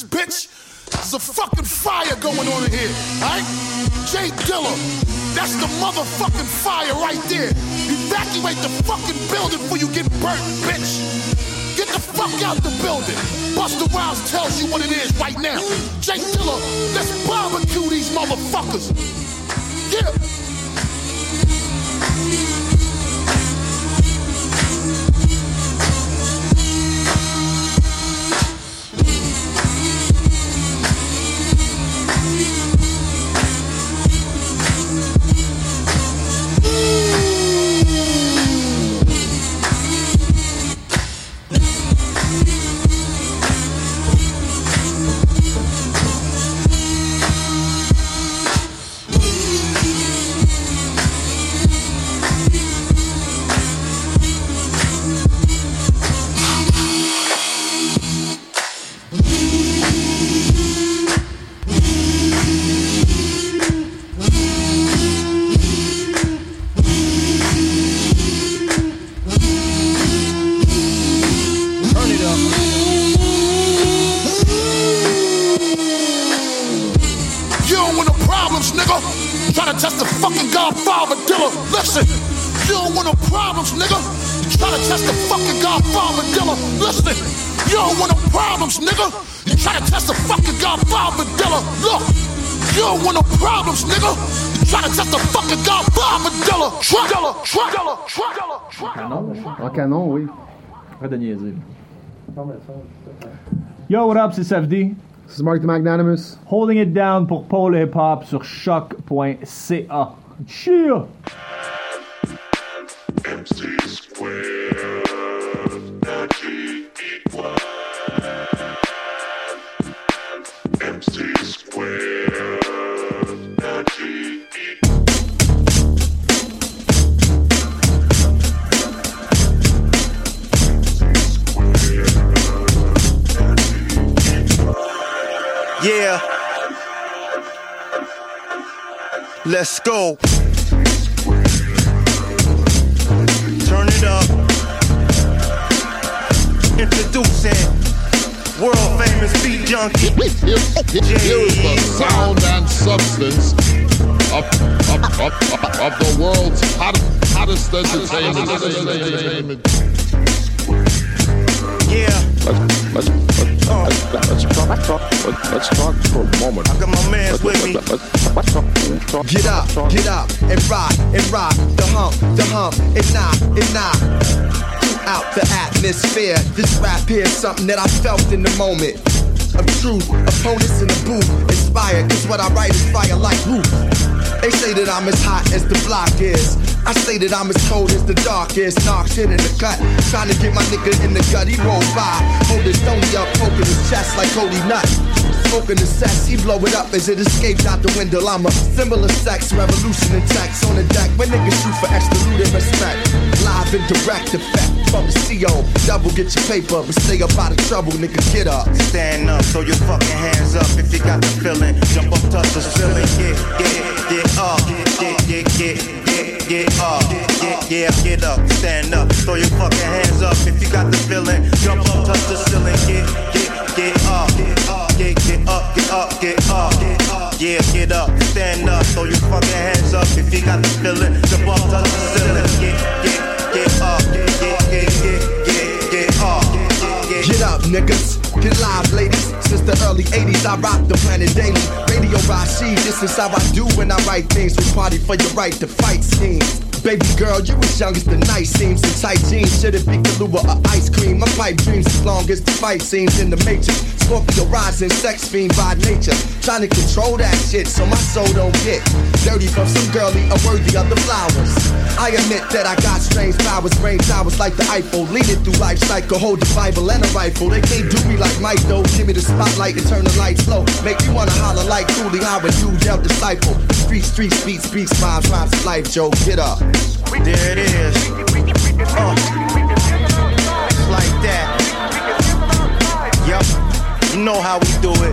Bitch. There's a fucking fire going on in here, alright? Jay Dilla, that's the motherfucking fire right there. Evacuate the fucking building before you get burnt, bitch. Get the fuck out the building. Busta Rhymes tells you what it is right now. Jay Dilla, let's barbecue these motherfuckers. Oui. Arrête de niaiser. Yo, what up, c'est SFD. C'est Mark the Magnanimous. Holding it down pour Paul Hip Hop sur choc.ca. Cheer! Yeah. Let's go. Turn it up. Introducing world famous beat junkie. Here is the sound and substance of, of, of, of, of the world's hot, hottest entertainment. entertainment. Yeah. Let's, let's, let's, let's, let's, talk, talk, let's, talk for a moment. I got my mans with me. Talk, talk, Get up, get up, and rock, and rock. The hump, the hump, and knock, and knock. Out the atmosphere. This rap here is something that I felt in the moment. Of truth, opponents in the booth. Inspired, cause what I write is fire like roof. They say that I'm as hot as the block is. I say that I'm as cold as the dark is. Knock shit in the cut. Trying to get my nigga in the gut. He rolled by. Hold his stony up, poking his chest like Cody Nut. Smoking the sex, he blow it up as it escapes out the window. I'm a symbol of sex, revolution and tax on the deck. When niggas shoot for extra loot and respect. Live and direct effect from the CO. Double get your paper, but stay up out of trouble, nigga. Get up. Stand up, throw your fucking hands up if you got the feeling. Jump up, touch the ceiling. Get, get, get up. Get, get, get, get, get up. Get, yeah, get up. Stand up, throw your fucking hands up if you got the feeling. Jump up, touch the ceiling. Get, get, get up. Get, get up, get up, get up. Yeah, get up, stand up, throw your fucking hands up if you got the feeling. Jump up, touch the ceiling. Get, get, get up. Get, get, get, get, get up. Get, Get up, niggas. Get live, ladies. Since the early 80s, I rock the planet daily. Radio Rashid, this is how I do when I write things. We party for your right to fight schemes. Baby girl, you as young as the night seems. In tight jeans, should it be Kahlua or ice cream? My pipe dreams as long as the fight scenes in the matrix. Scorpio rising, sex fiend by nature. Trying to control that shit so my soul don't get dirty from some girlie unworthy of the flowers. I admit that I got strange powers, brain towers like the Eiffel. Leading through life cycle, hold the Bible and a rifle. They can't do me like Mike though. Give me the spotlight and turn the lights low. Make me wanna holler like Cooley, how a dude dealt disciple. Street, street, beats, beats, vibes, vibes, life, Joe, get up. There it is. Uh, it's like that. Yup, you know how we do it.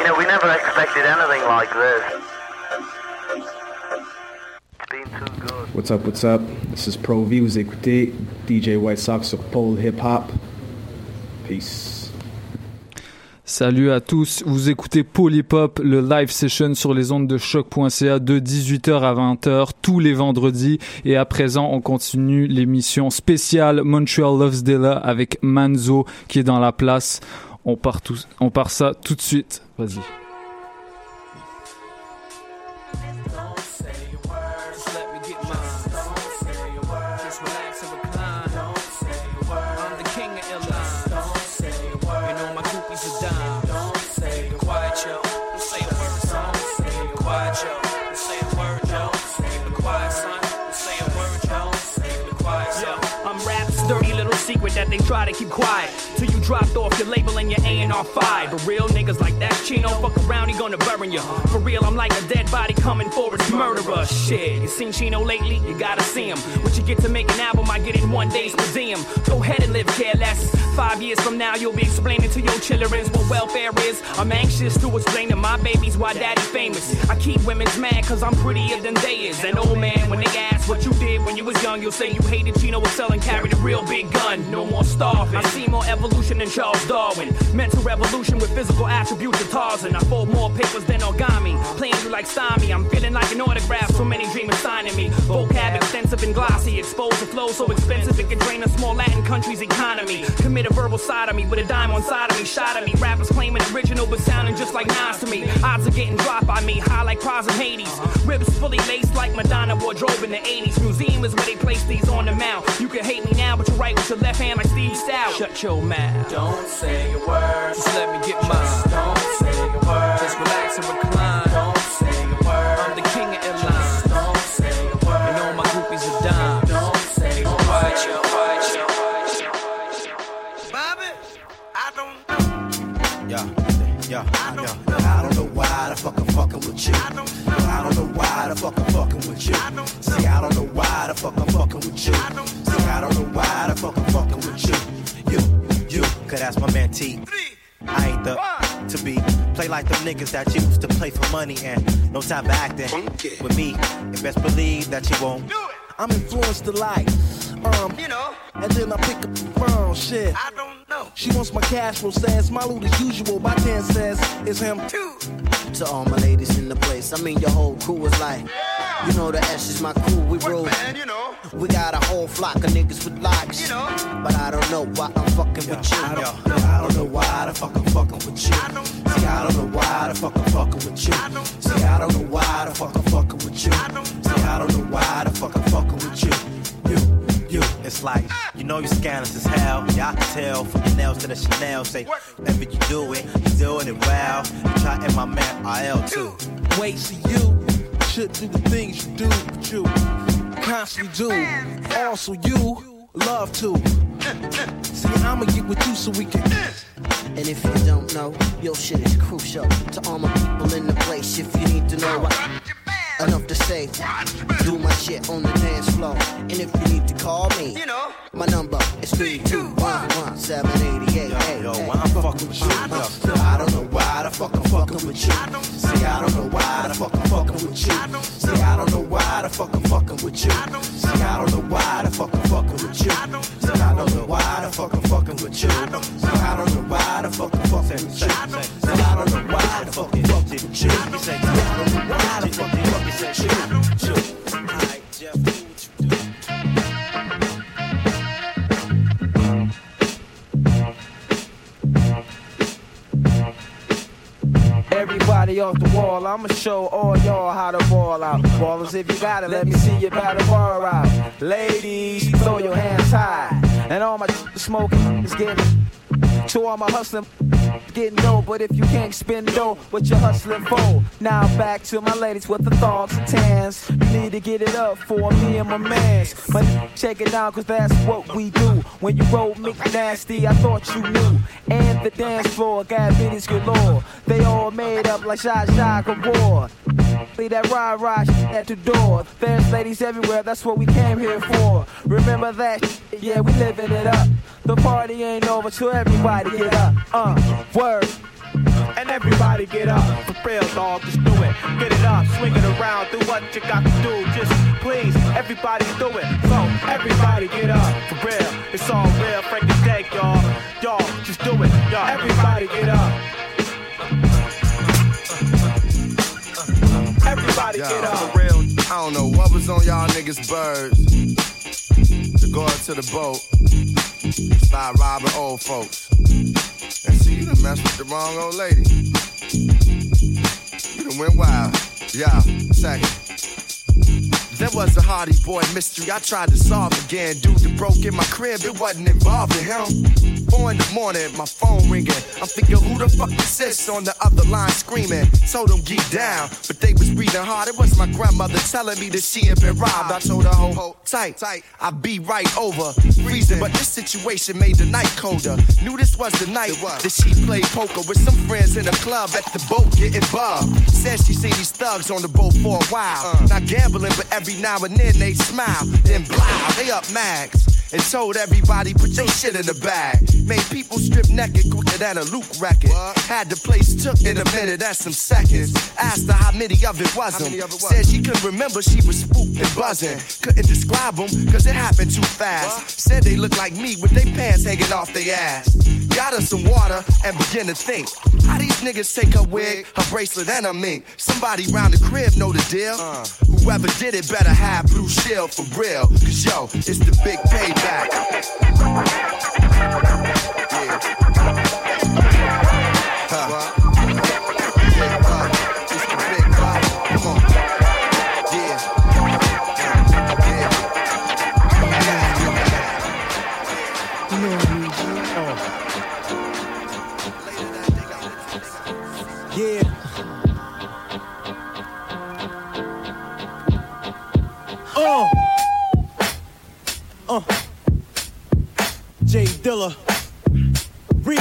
you know we never expected anything like this. What's up, what's up? This is Pro V. Vous écoutez DJ White Sox sur Pole Hip Hop. Peace. Salut à tous, vous écoutez Polypop, le live session sur les ondes de choc.ca de 18h à 20h tous les vendredis. Et à présent, on continue l'émission spéciale Montreal Loves Della avec Manzo qui est dans la place. On part, on part ça tout de suite. Vas-y. That they try to keep quiet. Till you dropped off your label and your A&R 5. But real niggas like that Chino, fuck around, he gonna burn you. For real, I'm like a dead body coming for its murderer. Shit, you seen Chino lately? You gotta see him. What you get to make an album, I get in one day's museum. Go ahead and live careless. Five years from now, you'll be explaining to your children what welfare is. I'm anxious to explain to my babies why daddy's famous. I keep women's mad cause I'm prettier than they is. And old man, when they ask what you did when you was young, you'll say you hated Chino was selling, carried a real big gun. No more starving. I see more evolution than Charles Darwin. Mental revolution with physical attributes of Tarzan. I fold more papers than origami. Playing you like Stymie. I'm feeling like an autograph. So many dreamers signing me. Vocab extensive and glossy. Exposed to flow so expensive it can drain a small Latin country's economy. Commit a verbal side of me with a dime on side of me. Shot at me. Rappers claiming original but sounding just like Nas to me. Odds are getting dropped by me. High like pros in Hades. Ribs fully laced like Madonna wardrobe in the 80s. Museum is where they place these on the mount. You can hate me now, but you write with your left hand like Steve Stoute. Shut your mouth. Don't say a word. Just let me get mine. Don't say a word. Just relax and recline. See, I don't know why the fuck I'm fucking with you. See, I don't know why the fuck I'm fucking with you. You, you, cause that's my man T. I ain't the to be play like them niggas that used to play for money and no time for acting. With me, you best believe that you won't. I'm influenced a lot. Um, you know, and then I pick up the phone. Shit, I don't know. She wants my cash flow says my loot as usual. My ten says it's him too. To all my ladies in the place, I mean your whole crew is like, you know the S is my crew, we roll. you know. We got a whole flock of niggas with locks, you know. But I don't know why I'm fucking with you. I don't, I don't know why the fuck I'm fucking with you. See, I don't know why the fuck I'm fucking with you. See, I don't know why the fuck I'm fucking with you. See, I don't know why the fuck I'm fucking with you. You, you. It's like, you know you're scandalous as hell. Y'all can tell from your nails to the Chanel. Say, whenever you do it, you're doing it well. You try and my man RL too. Wait, see you should do the things you do, but you constantly do. Also, you love to. See, I'ma get with you so we can. And if you don't know, your shit is crucial to all my people in the place. If you need to know, I, enough to say, do my shit on the dance floor. And if you need to call me, you know, my number is three two one one seven eighty eight. Yo, yo, why I'm fucking with you? Yo, I don't know why the fuck I'm fucking with you. See, I don't know why the fuck I'm fucking with you. See, I don't know why the fuck I'm fucking with you. See, I don't know why the fuck I'm fucking with you. See, I don't know why the fuck I'm fucking with you. See, I don't know why the fuck I'm fucking with you. See, I don't know why the fuck I'm fucking with you. See, I don't know why the fuck I'm fucking with you. Off the wall, I'ma show all y'all how to ball out. Ballers, if you got it, let me see you battle bar out. Ladies, throw your hands high. And all my smoking is getting to all my hustling, getting dough. But if you can't spend dough, what you hustling for? Now back to my ladies with the thoughts and tans. You need to get it up for me and my mans. My check it down, cause that's what we do. When you roll me nasty, I thought you knew. And the dance floor got bitties galore. They all made up like Shot Shock War. That rah rah at the door. There's ladies everywhere, that's what we came here for. Remember that? Yeah, we living it up. The party ain't over till everybody get up. Uh, word. And everybody get up. For real, dog, just do it. Get it up, swing it around, do what you got to do. Just please Everybody do it. So everybody get up for real. It's all real. Break the deck, y'all. Y'all just do it. Y'all. Everybody get up. Yo, get up. for real, I don't know what was on y'all niggas' birds to go out to the boat, start robbing old folks. And see, you done messed with the wrong old lady. You done went wild. Yeah, second. There was a Hardy Boy mystery I tried to solve again. Dude that broke in my crib, it wasn't involving him. Four in the morning, my phone ringing. I'm thinking, who the fuck is this on the other line screaming? Told them geek down, but they was breathing hard. It was my grandmother telling me that she had been robbed. I told her, hold, tight, tight. I'll be right over. Freezing, but this situation made the night colder. Knew this was the night that she played poker with some friends in a club at the boat getting bugged. Said she seen these thugs on the boat for a while. Uh-uh. Not gambling, but every now and then they smile. Then blow, they up mags. And told everybody, put your shit in the bag. Made people strip naked quicker than a Luke record. Had the place took in a minute, that's some seconds. Asked her how many of it was 'em. Said she couldn't remember, she was spooked and buzzing. Couldn't describe them, cause it happened too fast. Said they looked like me with their pants hanging off their ass. Got her some water and begin to think. How these niggas take her wig, her bracelet, and her mink? Somebody round the crib know the deal. Whoever did it better have blue shell for real. Cause yo, it's the big payback. Yeah.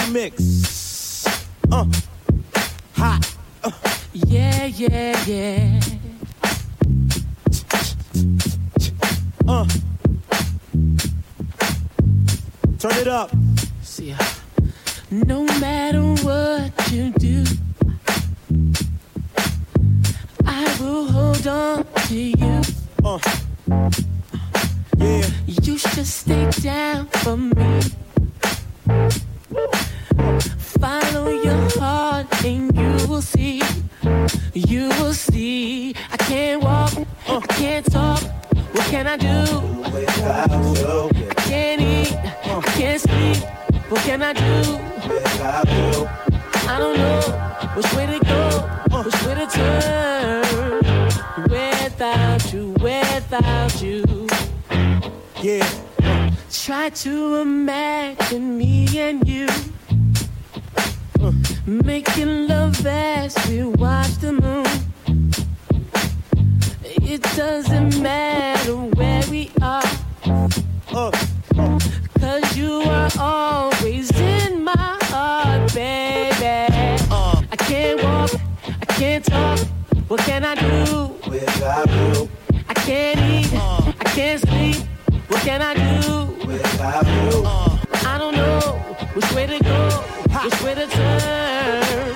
Remix. Uh. Hot. Uh. Yeah, yeah, yeah. Uh. Turn it up. See, ya. no matter what you do, I will hold on to you. Uh. Yeah. You should stay down for me. Follow your heart and you will see. You will see. I can't walk, I can't talk. What can I do? I can't eat, I can't sleep. What can I do? I don't know which way to go, which way to turn. Without you, without you. Yeah. Try to imagine me and you making love as we watch the moon. It doesn't matter where we are, cause you are always in my heart, baby. I can't walk, I can't talk. What can I do? Without you. I can't eat, I can't sleep. What can I do? Without you. I don't know which way to go, which way to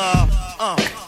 love. Uh,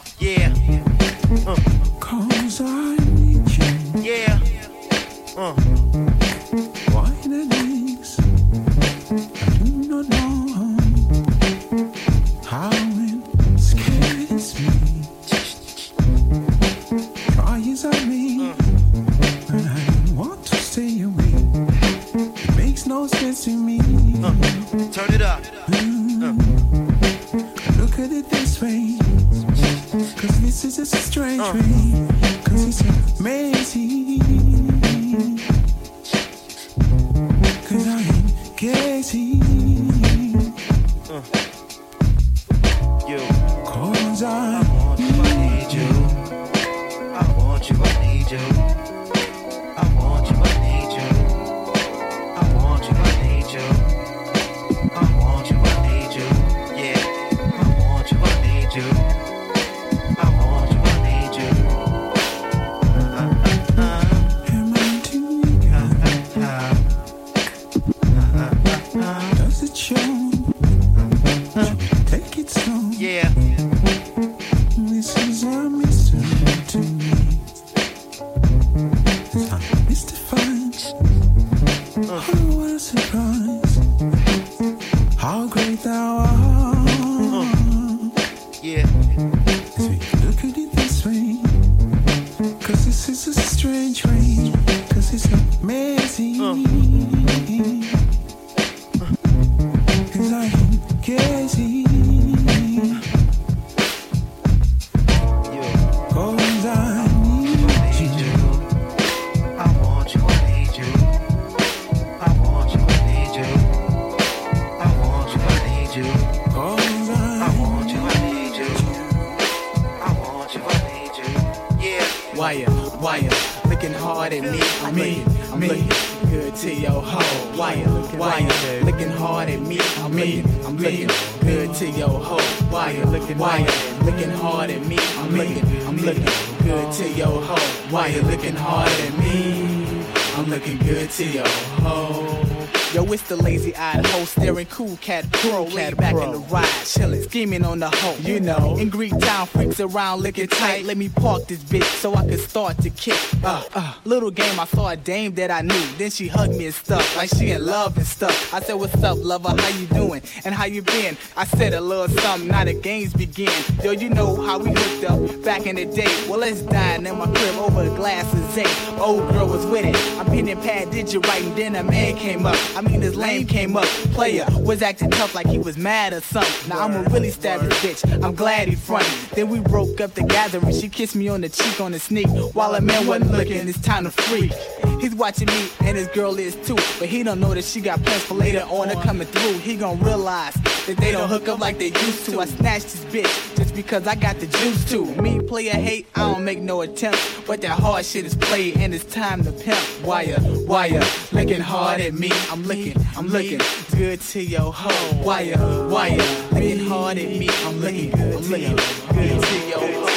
in the ride, chillin', scheming on the hoe. You know, in Greek town, freaks around licking tight. Let me park this bitch so I can start to kick. Uh, uh, little game, I saw a dame that I knew. Then she hugged me and stuff, like she in love and stuff. I said, What's up, lover? How you doing? And how you been? I said a little something, now the games begin. Yo, you know how we hooked up back in the day. Well, let's dine in my crib over a glass of zinc. Old girl was with it. I'm pinning pad, did you right? And then a man came up. I mean, his lame came up. Player was acting tough like he was mad or something. Now I'ma really stab this bitch. I'm glad he fronted. Then we broke up the gathering. She kissed me on the cheek on the sneak. While a man wasn't looking, it's time to freak. He's watching me and his girl is too. But he don't know that she got plans for later on her coming through. He gon' realize that they don't hook up like they used to. I snatched this bitch just because I got the juice too. Me player hate, I don't make no attempt. But that hard shit is played and it's time to pimp. Wire, wire, looking hard at me. I'm looking, I'm looking good to your hoe. Wire, wire, looking hard at me. I'm looking I'm looking good to your hoe.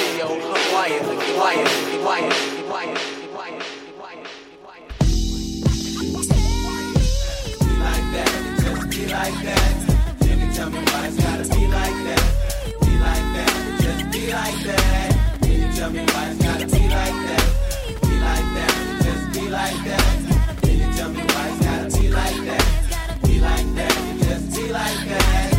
Wire, wire, wire, wire. Like that. You can tell me why it's gotta be like that. Be like that. Just be like that. Can you tell me why it's gotta be like that? Be like that. Just be like that. Can you tell me why it's gotta be like that? Be like that. Just be like that.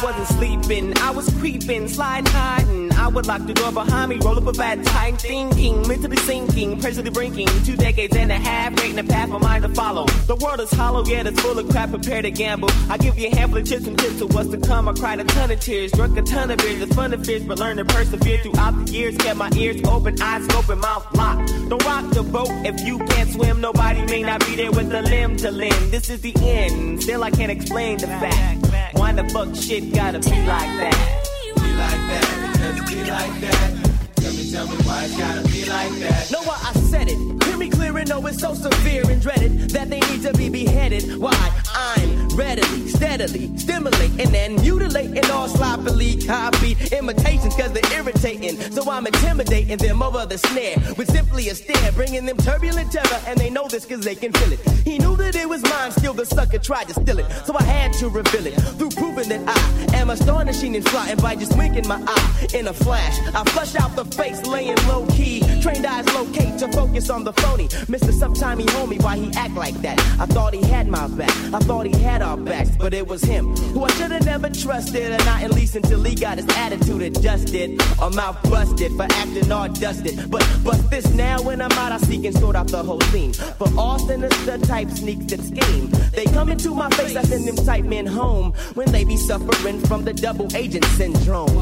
I wasn't sleeping, I was creeping, sliding, hiding. I would lock the door behind me, roll up a fat time, thinking, mentally sinking, presently brinking. Two decades and a half, creating a path for mine to follow. The world is hollow, yet it's full of crap, prepare to gamble. I give you a handful of tips and tips of what's to come. I cried a ton of tears, drunk a ton of beers. It's fun to fish, but learn to persevere throughout the years. Kept my ears open, eyes open, mouth locked. Don't rock the boat if you can't swim. Nobody may not be there with a limb to limb. This is the end, still I can't explain the fact. Why the fuck shit gotta be like that? Be like that. Just be like that. Tell me, tell me why it's gotta be like that. Know why I said it. Hear me clear and know it's so severe and dreaded that they need to be beheaded. Why? I'm readily, steadily stimulating and then mutilating all sloppily copied imitations cause they're irritating. So I'm intimidating them over the snare with simply a stare, bringing them turbulent terror and they know this cause they can feel it. He knew that it was mine, still the sucker tried to steal it. So I had to reveal it through proving that I am astonishing and flying by just winking my eye in a flash. I flush out the face, laying low key. Trained eyes locate to focus on the phony. Mr. Sometimey homie, why he act like that? I thought he had my back. I thought he had our backs, but it was him who I should have never trusted, and not at least until he got his attitude adjusted or mouth busted for acting all dusted. But but this now when I'm out, I seek and sort out the whole scene. For all sinister type sneaks that scheme, they come into my face, I send them type men home when they be suffering from the double agent syndrome.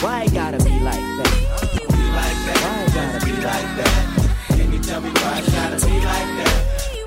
Why it gotta be like that? Like that. Why it gotta be like that? Can you tell me why it's gotta be like that?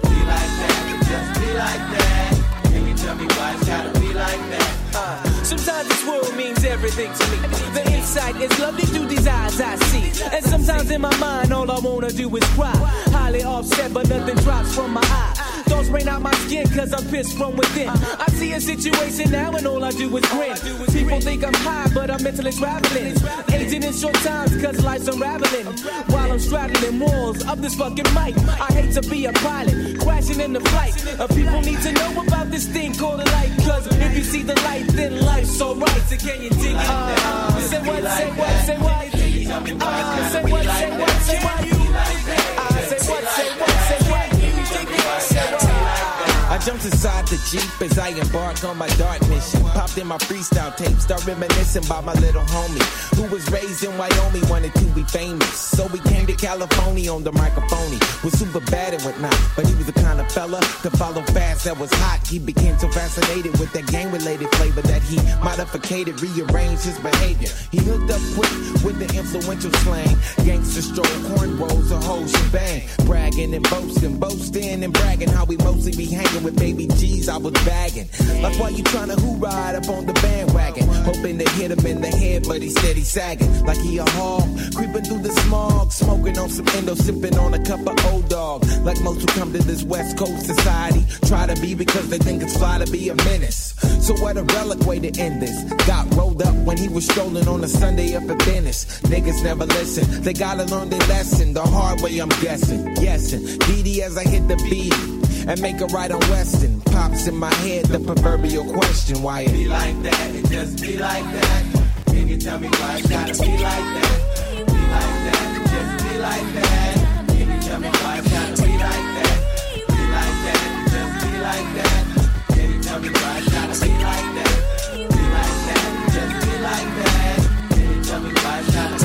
Be like that. Just be like that. Can you tell me why it's gotta be like that? Uh, sometimes this world means everything to me. The insight is lovely through these eyes I see. And sometimes in my mind, all I wanna do is cry. Highly offset, but nothing drops from my eye. Thoughts rain out my skin cause I'm pissed from within. I see a situation now and all I do is grin. People think I'm high, but I'm mentally traveling. Aging in short times cause life's unraveling. While I'm straddling walls of this fucking mic. I hate to be a pilot, crashing in the flight. Uh, people need to know about this thing called a light. Cause if you see the light, then life's alright. So can you dig it? Uh, say what, say what, say what? Uh, say what, say what, say what? Uh, say what, say what, say what? What? I jumped inside the Jeep as I embarked on my dark mission. Popped in my freestyle tape, start reminiscing about my little homie who was raised in Wyoming, wanted to be famous. So we came to California on the microphone. Was super bad and whatnot, but he was the kind of fella to follow fast that was hot. He became so fascinated with that gang related flavor that he modified, rearranged his behavior. He hooked up quick with the influential slang. Gangster stroll, cornrows, a whole shebang. Bragging and boasting, boasting and bragging how we mostly be hanging with baby G's. I was bagging. Like why you trying to who ride up on the bandwagon? Hoping to hit him in the head, but he steady sagging. Like he a hog, creeping through the smog, smoking on some endo, sipping on a cup of old dog. Like most who come to this West Coast society, try to be because they think it's fly to be a menace. So what a relic way to end this. Got rolled up when he was strolling on a Sunday up at Venice. Niggas never listen. They gotta learn their lesson the hard way. I'm guessing, guessing. DD as I hit the beat and make a right on Weston. Pops in my head the proverbial question: Why it be like that? It just be like that. Can you tell me why it gotta be like that? Be like that. It just be like that. Can you tell me why it gotta be like that? Be like that. It just be like that. Can you tell me why it gotta be like that? Be like that. It just be like that. Can you tell me why it gotta be like that?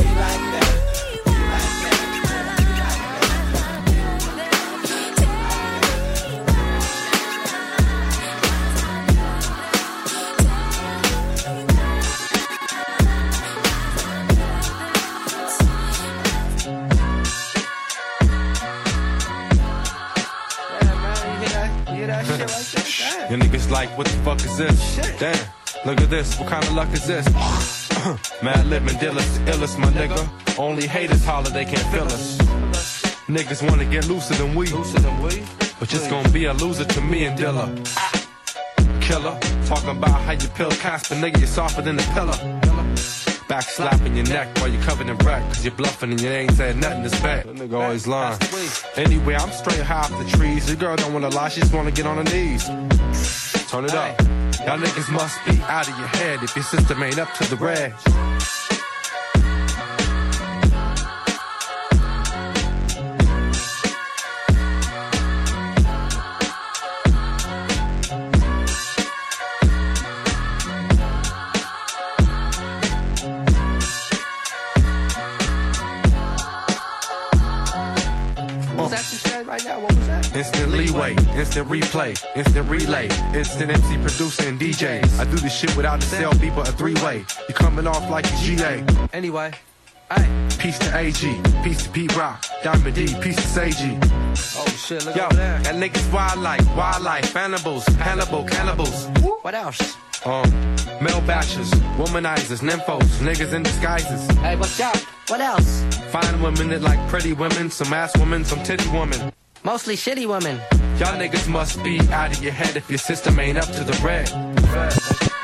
Your niggas like, what the fuck is this? Damn, look at this, what kind of luck is this? Mad living dealers, the illest, my nigga. Only haters holler, they can't feel us. Niggas wanna get looser than we. But just gonna be a loser to me and Dilla. Killer, talking about how you pill Casper, nigga, you're softer than a pillar. Back slapping your neck while you're covered in wreck, cause you're bluffing and you ain't saying nothing this back. That nigga always lying. Anyway, I'm straight high off the trees. Your girl don't wanna lie, she just wanna get on her knees. Turn it up. Y'all niggas must be out of your head if your system ain't up to the red. Instant leeway, instant replay, instant relay, instant MC producer and DJ. I do this shit without the cell beeper, a three way. You coming off like a GA. Anyway, Peace to AG, peace to Pete Rock, Diamond D, peace to Seiji. Oh shit, look Yo, over there. that niggas wildlife, wildlife, cannibals, Hannibal, cannibals. What else? Um, male bashers, womanizers, nymphos, niggas in disguises. Hey, what's up? What else? Fine women that like pretty women, some ass women, some titty women. Mostly shitty women. Y'all niggas must be out of your head if your system ain't up to the red.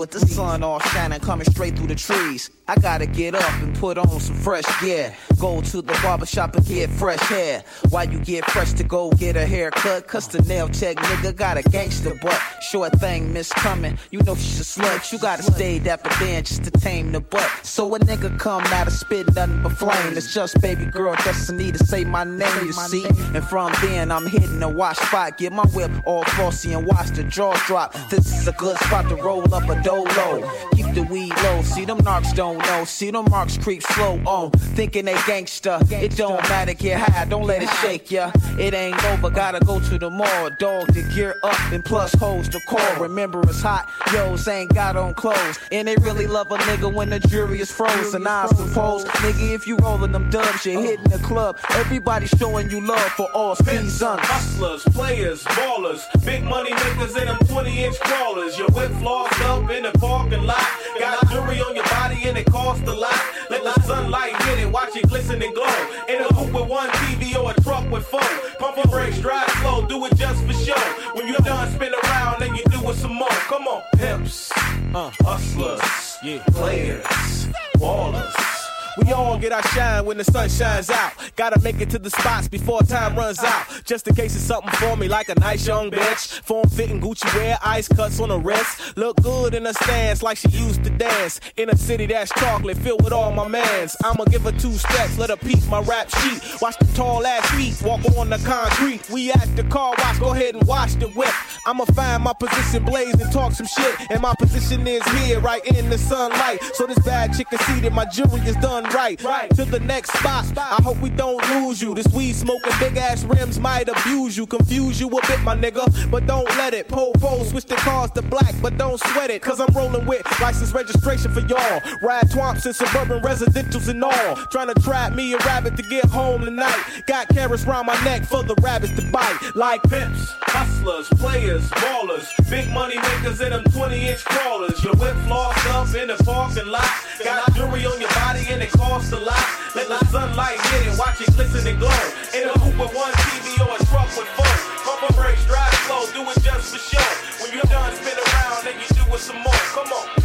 With the sun all shining, coming straight through the trees. I gotta get up and put on some fresh gear. Go to the barber shop and get fresh hair. While you get fresh to go get a haircut, cause the nail tech nigga got a gangster butt. Short thing miss coming, you know she's a slut. You gotta stay at the band just to tame the butt. So a nigga come out of spit nothing but flame. It's just baby girl destiny to say my name, you see. And from then I'm hitting the wash spot, get my whip all flossy and watch the jaws drop. This is a good spot to roll up a dolo. The weed low, see them narcs don't know. See them marks creep slow on, thinking they gangsta. It don't matter, get high, don't let it shake ya. It ain't over, gotta go to the mall. Dog to gear up and plus hoes to call. Remember it's hot, yo's ain't got on clothes. And they really love a nigga when the jury is frozen. I suppose, nigga, if you rolling them dubs, you're hitting the club. Everybody showing you love for all seasons. Hustlers, players, ballers, big money makers in them 20 inch crawlers. Your whip flossed up in the parking lot. Got jewelry on your body and it costs a lot. Let the sunlight hit it, watch it glisten and glow. In a coupe with one TV or a truck with four. Pump and brakes, drive slow, do it just for show. When you're done, spin around and you do it some more. Come on, pimps, uh, hustlers, yeah, players, ballers. We all get our shine when the sun shines out. Gotta make it to the spots before time runs out. Just in case it's something for me, like a nice young bitch. Form fitting Gucci wear, ice cuts on the wrist. Look good in a stance like she used to dance. In a city that's chocolate, filled with all my mans. I'ma give her two steps, let her peek my rap sheet. Watch the tall ass feet walk on the concrete. We at the car wash, go ahead and wash the whip. I'ma find my position, blaze and talk some shit. And my position is here, right in the sunlight. So this bad chick can see that my jewelry is done right. Right to the next spot. I hope we don't lose you. This weed smoking big ass rims might abuse you, confuse you a bit, my nigga. But don't let it. Po po switch the cars to black, but don't sweat it. Cause I'm rolling with license registration for y'all. Ride twomps in suburban residentials and all. Trying to trap me a rabbit to get home tonight. Got carrots round my neck for the rabbits to bite. Like pimps, hustlers, players, ballers, big money makers in them 20 inch crawlers. Your whip flossed up in the parking lot. Got jewelry on your body and it a lot. Let the sunlight hit it, watch it glisten and glow. In a coupe with one TV or a truck with four. Pump and brakes, drive slow, do it just for show. When you're done, spin around and you do it some more. Come on,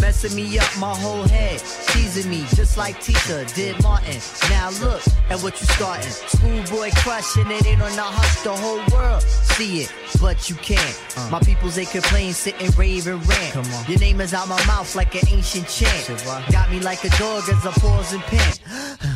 Messing me up my whole head, teasing me just like Tisha did Martin. Now look at what you starting. Schoolboy crushing it ain't on the hush, the whole world see it, but you can't. Uh. My peoples they complain, sit and rave and rant. Come on. Your name is out my mouth like an ancient chant. Got me like a dog as I pause and pant.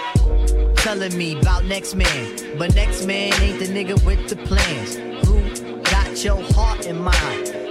Telling me about next man. But next man ain't the nigga with the plans. Who got your heart in mind?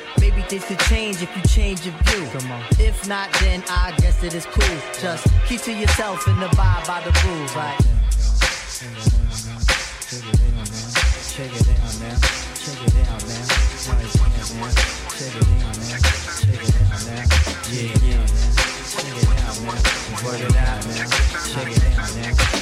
Maybe things could change if you change your view. If not, then I guess it is cool. Just keep to yourself and abide by the rules, right? Check it out now. Check it out now. Check it out now. Check it out now. Check it out now. Yeah, yeah. Check it out now. Word it out now. Check it out now.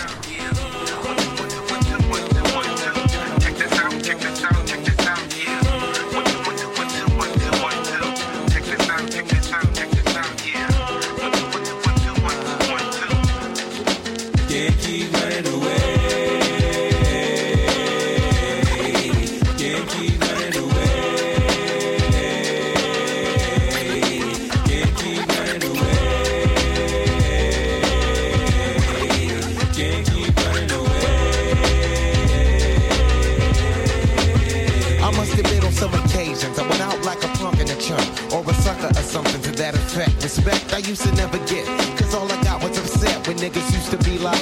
Used to never get. Cause all I got was upset when niggas used to be like,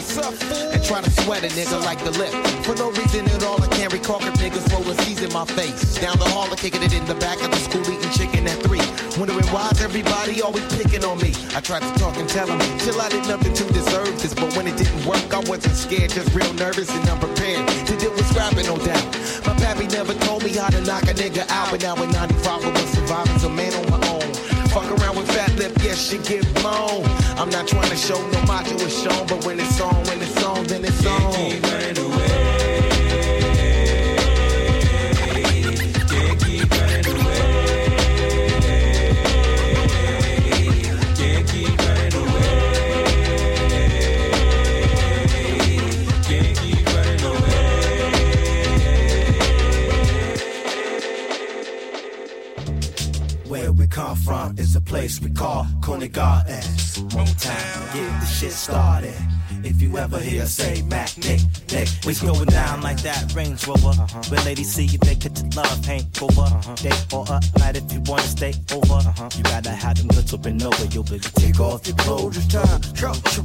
and try to sweat a nigga like the lip. For no reason at all, I can't recall if niggas roll C's in my face. Down the hall, I kicking it in the back of the school, eating chicken at three. Wondering why's everybody always picking on me. I tried to talk and tell them, chill, I did nothing to deserve this. But when it didn't work, I wasn't scared, just real nervous and unprepared to deal with scrapping, no doubt. My pappy never told me how to knock a nigga out, but now in 95 I was surviving a man on my own. Fuck around with fat lip, yes, she get blown. I'm not trying to show no macho is shown, but when it's on, when it's on, then it's on. We come from is a place we call Conant Gardens. Motown, get the shit started. If you ever hear say Mac, Nick, Nick, We uh-huh. going down like that Range Rover. Uh-huh. When ladies see you, they get your love hangover. Day or a night if you wanna stay over. huh You gotta have them goods open over. You'll be take off your clothes. It's time, culture,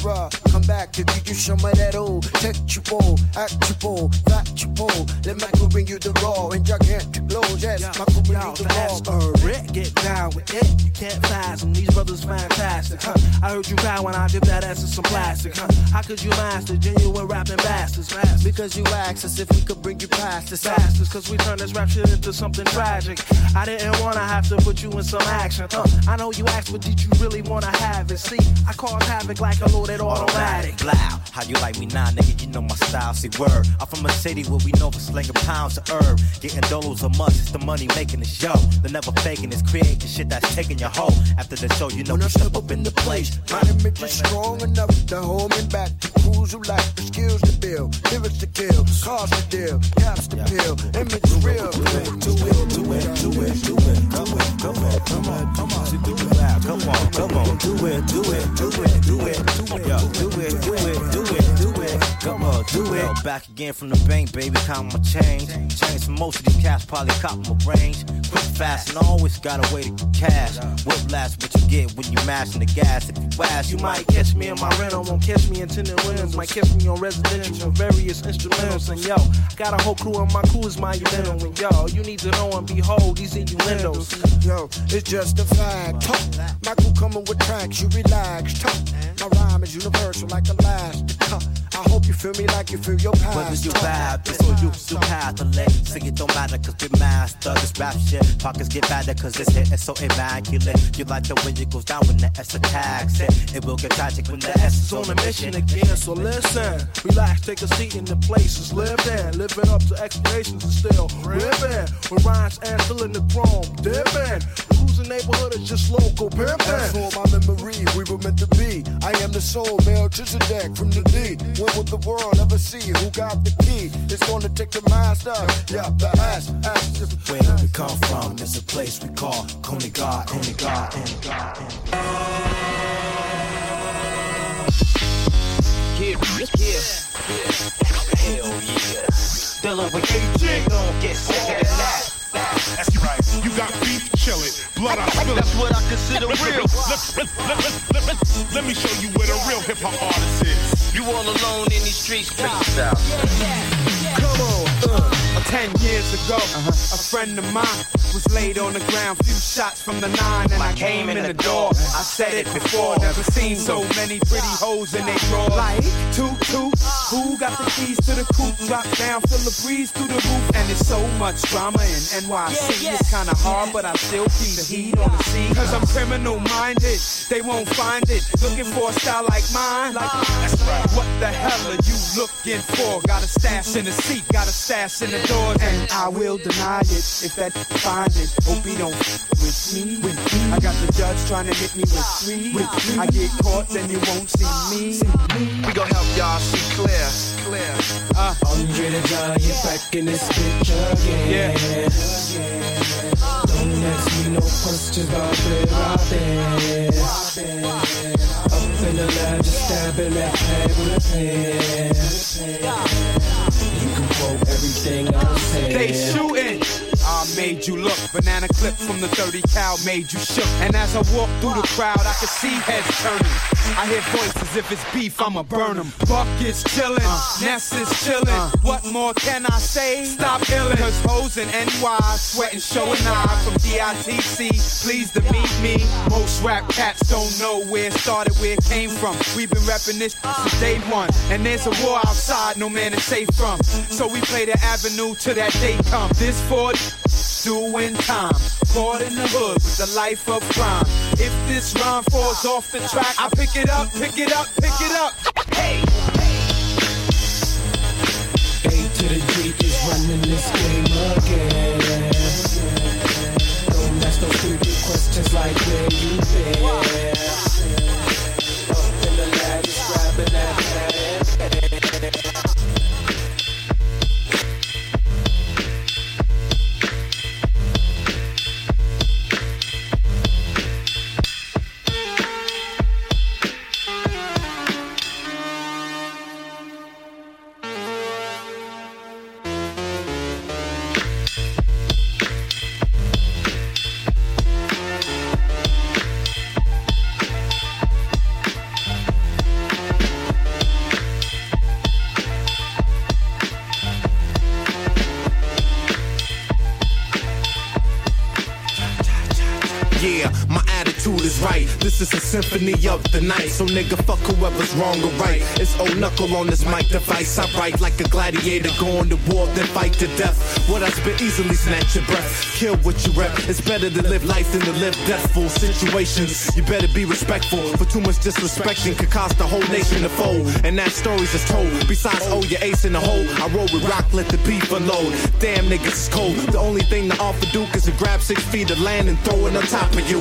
come back to give you some of that old textual, actual, factual. Let Michael bring you the raw and gigantic blows. Yes, Michael bring you the That's raw. a Rick, get down with it. You can't fathom these brothers fantastic, huh? I heard you cry when I dipped that ass in some plastic, huh? How could you master genuine rapping bastards, bastards? Because you asked us if we could bring you past this. Bastards, cause we turn this rap shit into something tragic. I didn't wanna have to put you in some action, huh? I know you asked, but did you really wanna have it? See, I cause havoc like a loaded automatic. Blow. How you like me now, nigga? You know my style. See, word. I'm from a city where we know for slinging pounds of herb. Getting dollars a month, it's the money making the show. The never faking is creating shit that's taking your hoe. After the show, you know we step up in the place. My image is strong enough to hold me back. Crews who lack the skills to build, lyrics to kill, cars to deal, gaps to fill. Image real. Do it, do it, do it, do it, do it. Come on, come on, come on, come on. Do it loud. Come on, come on. Do it, do it, do it, do it, do it, do it, do it, do it, it. Come on, do Yo, it. back again from the bank, baby. Count my change. Change for most of these cats, probably cop my range. Quick, fast, and always got a way to cash. Whiplash, what you get when you mashing the gas. If you ask, You might catch me in my rental, won't catch me in tinted windows, might catch me on residential various instrumentals. And yo, got a whole crew on my crew is my mental. And yo, you need to know and behold these innuendos. Yo, it's just a fact. Talk. Michael coming with tracks, you relax. Talk. My rhyme is universal like elastic. Huh. I hope you feel me like you feel your past. Whether you Talk. Baptist or you you Catholic, sing it don't matter cause we master this rap shit. Pockets get fatter cause this hit is so immaculate. You like the wind, it goes down when the S attacks it. It will get tragic when the S is on a mission again. So listen, relax, take a seat in the places lived in, living up to expectations and still ripping. With rhymes and still in the chrome, dipping. Cruising neighborhood is just local That's pimping. for my memory, we were meant to be. I am the soul, Melchizedek from the D. When will the world ever see who got the key? It's gonna take the master, yeah, the ass, ass. Where we come from is a place we call God, Conant Gardens, Conant Gardens. Yeah, yeah. Hell yeah. Dealing with AJ, don't get sick of that. That's right. You got beef, chill it. Blood, I spill it. That's what I consider real. Let, me show you where the real hip hop artist is. You all alone in these streets, freestyle. Come on, uh, ten years ago, a friend of mine was laid on the ground, few shots from the nine, and I came in the door. I said it before, never seen so many pretty hoes in they draw. Like toot toot, who got the keys to the coupe? Drop down, feel the breeze through the roof, and it's so much drama in NYC. It's kinda hard, but I still keep the heat on the scene. Cause I'm criminal minded, they won't find it. Looking for a style like mine, like that's right. What the hell are you looking for? Got a stash in the seat, got a stash in the doors, and I will deny it if that find it. Hope he don't f- with me. With me. I got the judge trying to hit me with three. With three. I get caught, then you won't see me. We gon' help y'all see clear, clear. Uh, Andre the Giant back in this bitch again. Yeah. Don't ask me no questions about where I've been. Up in the lab, just stabbing that head with a pen. Quote everything I'm saying. They shooting. I made you look. Banana clip from the 30 cal made you shook. And as I walked through the crowd, I could see heads turning. I hear voices, if it's beef, I'ma burn them. Buck is chillin', uh. Ness is chillin'. Uh. What more can I say? Stop illin'. Cause hoes in NY sweating, showin' eye from DITC. Pleased to meet me. Most rap cats don't know where it started, where it came from. We've been repping this since day one. And there's a war outside, no man is safe from. So we play the avenue till that day come. This Ford doing time. Caught in the hood with the life of crime. If this rhyme falls off the track, I pick it up, pick it up, pick it up. Hey! A to the G is running this game again. Don't ask no stupid questions like where you been. Symphony of the night. So nigga, fuck whoever's wrong or right. It's old knuckle on this mic device. I write like a gladiator, going to war, then fight to death. What I spit easily snatch your breath. Kill what you rep. It's better to live life than to live deathful situations. You better be respectful. For too much disrespecting could cost the whole nation to fold. And that story's just told. Besides, oh, your ace in the hole. I roll with rock, let the beef unload. Damn niggas is cold. The only thing to offer Duke is to grab six feet of land and throw it on top of you.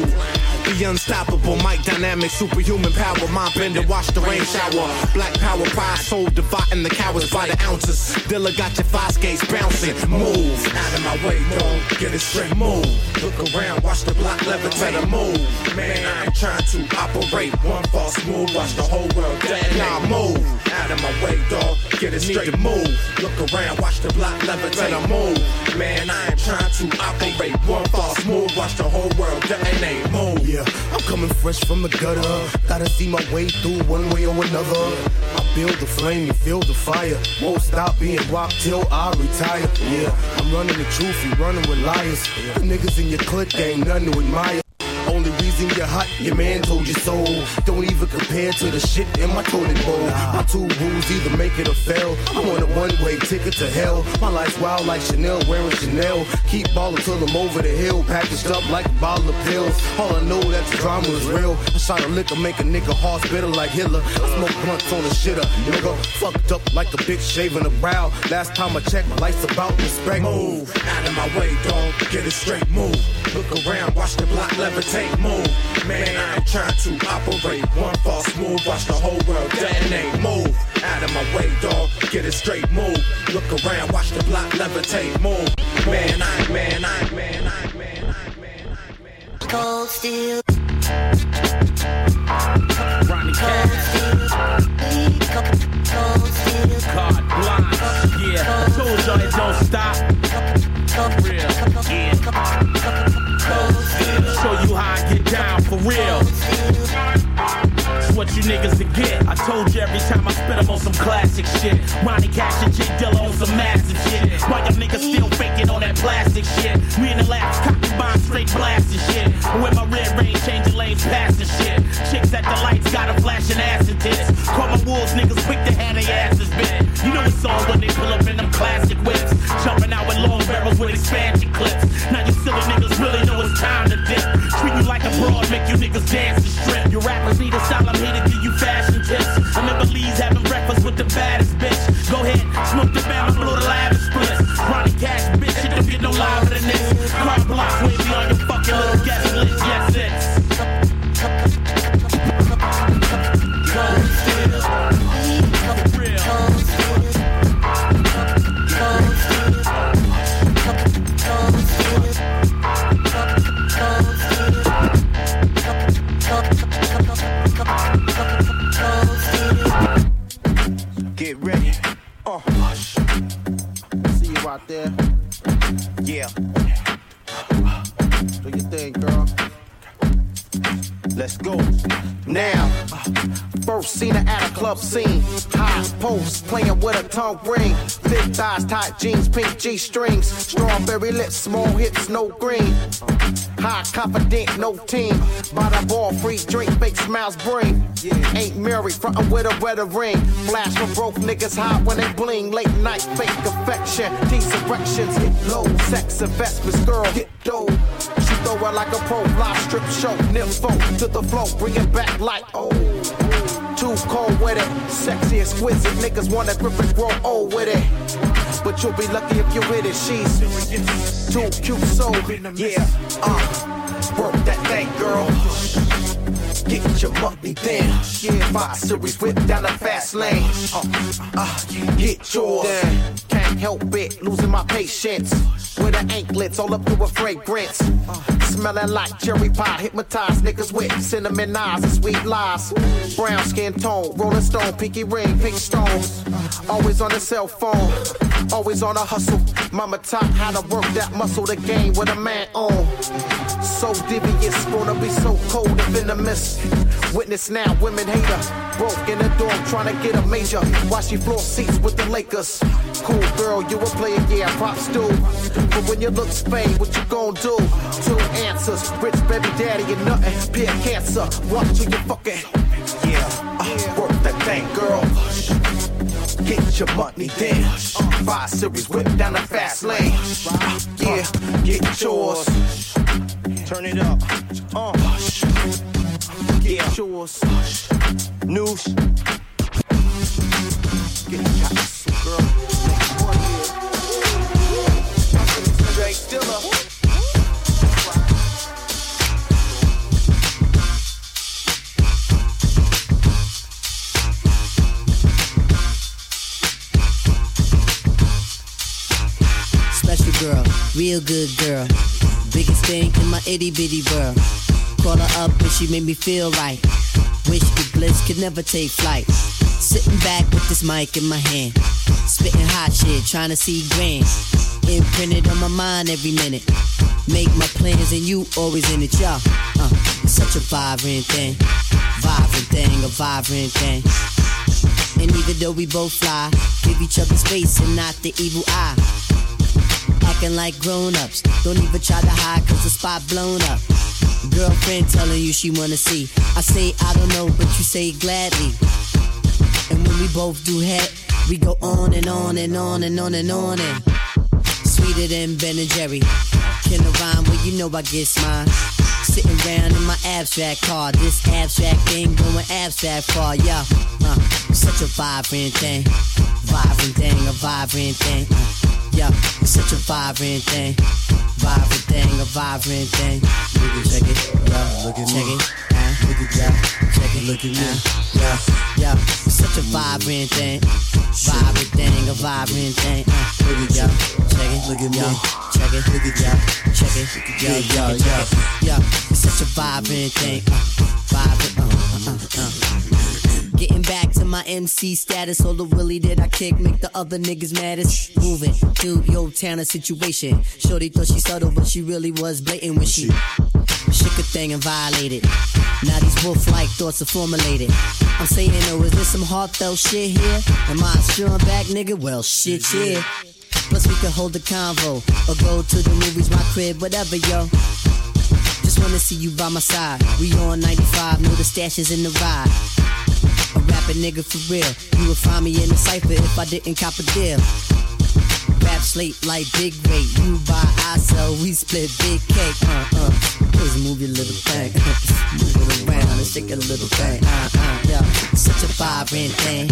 Be unstoppable, mic dynamic, superhuman power, mind bender, watch the rain shower. Black power, pride, soul, dividing the cowards by the ounces. Dilla got your five skates bouncing. Move out of my way, don't get it straight. Move. Look around, watch the block levitate. Move. Man, I ain't trying to operate one false move. Watch the whole world detonate. Nah, move out of my way, dog. Get it straight. Move. Look around, watch the block levitate. Move. Man, I ain't trying to operate one false move. Watch the whole world detonate. Move. Yeah, I'm coming fresh from the gutter. Gotta see my way through one way or another. Build the flame, you feel the fire. Won't stop being rocked till I retire. Yeah, I'm running the truth, you running with liars. The niggas in your clique ain't nothing to admire. Reason you're hot, your man told you so. Don't even compare to the shit in my toilet bowl. My two rules either make it or fail. I'm on a one-way ticket to hell. My life's wild like Chanel wearing Chanel. Keep ballin' till I'm over the hill, packaged up like a bottle of pills. All I know that the drama is real. I shot a liquor, make a nigga heart bitter like Hitler. I smoke blunts on the shitter, nigga. Fucked up like a bitch shaving a brow. Last time I checked, my life's about respect. Move out of my way, dog. Get it straight. Move. Look around, watch the block levitate. Move. Man, I ain't trying to operate. One false move, watch the whole world detonate. Move out of my way, dog. Get it straight. Move. Look around, watch the block levitate. Move. Man, I, man, I, man, I, man, I. Cold steel. Ronnie Card classic shit. Ronnie Cash and J Dilla on some massive shit. Why y'all niggas still faking on that plastic shit? We in the labs a ring. Thick thighs, tight jeans, pink G strings. Strawberry lips, small hips, no green. High confident, no team. By the ball, free drink, fake smiles bring. Ain't married, frontin' with a wedding ring. Flash for broke niggas hot when they bling. Late night, fake affection. These erections hit low. Sex investments, girl, get dough. She throw it like a pro live strip show. Nympho to the flow, bring it back like oh. Too cold with it, sexy, exquisite. Niggas wanna grip and grow old with it. But you'll be lucky if you're with it. She's too cute, so yeah. Uh, work that thing, girl. Get your money then. Yeah, five series whip down the fast lane. Uh, uh, get yours. Help it, losing my patience. With the anklets all up to a fragrance. Smelling like cherry pie, hypnotized niggas with cinnamon eyes and sweet lies. Brown skin tone, rolling stone, pinky ring, pink stones. Always on the cell phone, always on a hustle. Mama taught how to work that muscle, the game with a man on. So devious, gonna be so cold and venomous. Witness now, women hate her. Broke in the dorm, trying to get a major. While she floor seats with the Lakers. Cool girl, you a player, yeah, props do. But when your looks fade, what you gon' do? Two answers, rich baby daddy and nothing. Peer cancer, watch till you fucking. Yeah, uh, work that thing, girl. Get your money then. Five series whip down the fast lane. Uh, yeah, get yours. Turn it up. Uh. Get yours. News. Get your girl. Real good girl. Biggest thing in my itty bitty world. Call her up and she made me feel right. Wish the bliss could never take flight. Sitting back with this mic in my hand. Spitting hot shit, trying to see grand. Imprinted on my mind every minute. Make my plans and you always in it, y'all. Uh, such a vibrant thing. Vibrant thing, a vibrant thing. And even though we both fly, give each other space and not the evil eye. Acting like grown ups, don't even try to hide cause the spot blown up. Girlfriend telling you she wanna see. I say I don't know, but you say gladly. And when we both do head, we go on and on and on and on and on and sweeter than Ben and Jerry. Can I rhyme? Well, you know I get mine. Sitting around in my abstract car, this abstract thing going abstract far, yeah. Uh, such a vibrant thing, vibrant thing, a vibrant thing. Uh, yeah, it's such a vibrant thing, vibrant thing, a vibrant thing. Look at check it, yeah, look at check me. it, uh, look at yeah, check it, look at me, uh, yeah, yeah. It's such a vibrant thing, vibrant thing, a vibrant thing. Uh, look at yeah, check it, look at me, check it, look at yeah, check it, yeah, yeah, yeah, yeah. It's such a vibrant thing, uh, vibrant. Getting back to my MC status, all the willy that I kick make the other niggas maddest. Moving through your town a situation. Shorty thought she subtle, but she really was blatant when she shook a thing and violated. Now these wolf-like thoughts are formulated. I'm saying, oh, is there some heartfelt shit here? Am I a strong back nigga? Well, shit, yeah. Plus we could hold a convo or go to the movies, my crib, whatever, yo. Just wanna see you by my side. We on 95, know the stash is in the ride. Nigga for real. You would find me in the cipher if I didn't cop a deal. Rap slate like big rate. You buy, I sell, we split big cake. Uh uh. Please move your little thing. move it around and shake a little thing. Uh uh. Yeah. Such a vibrant thing.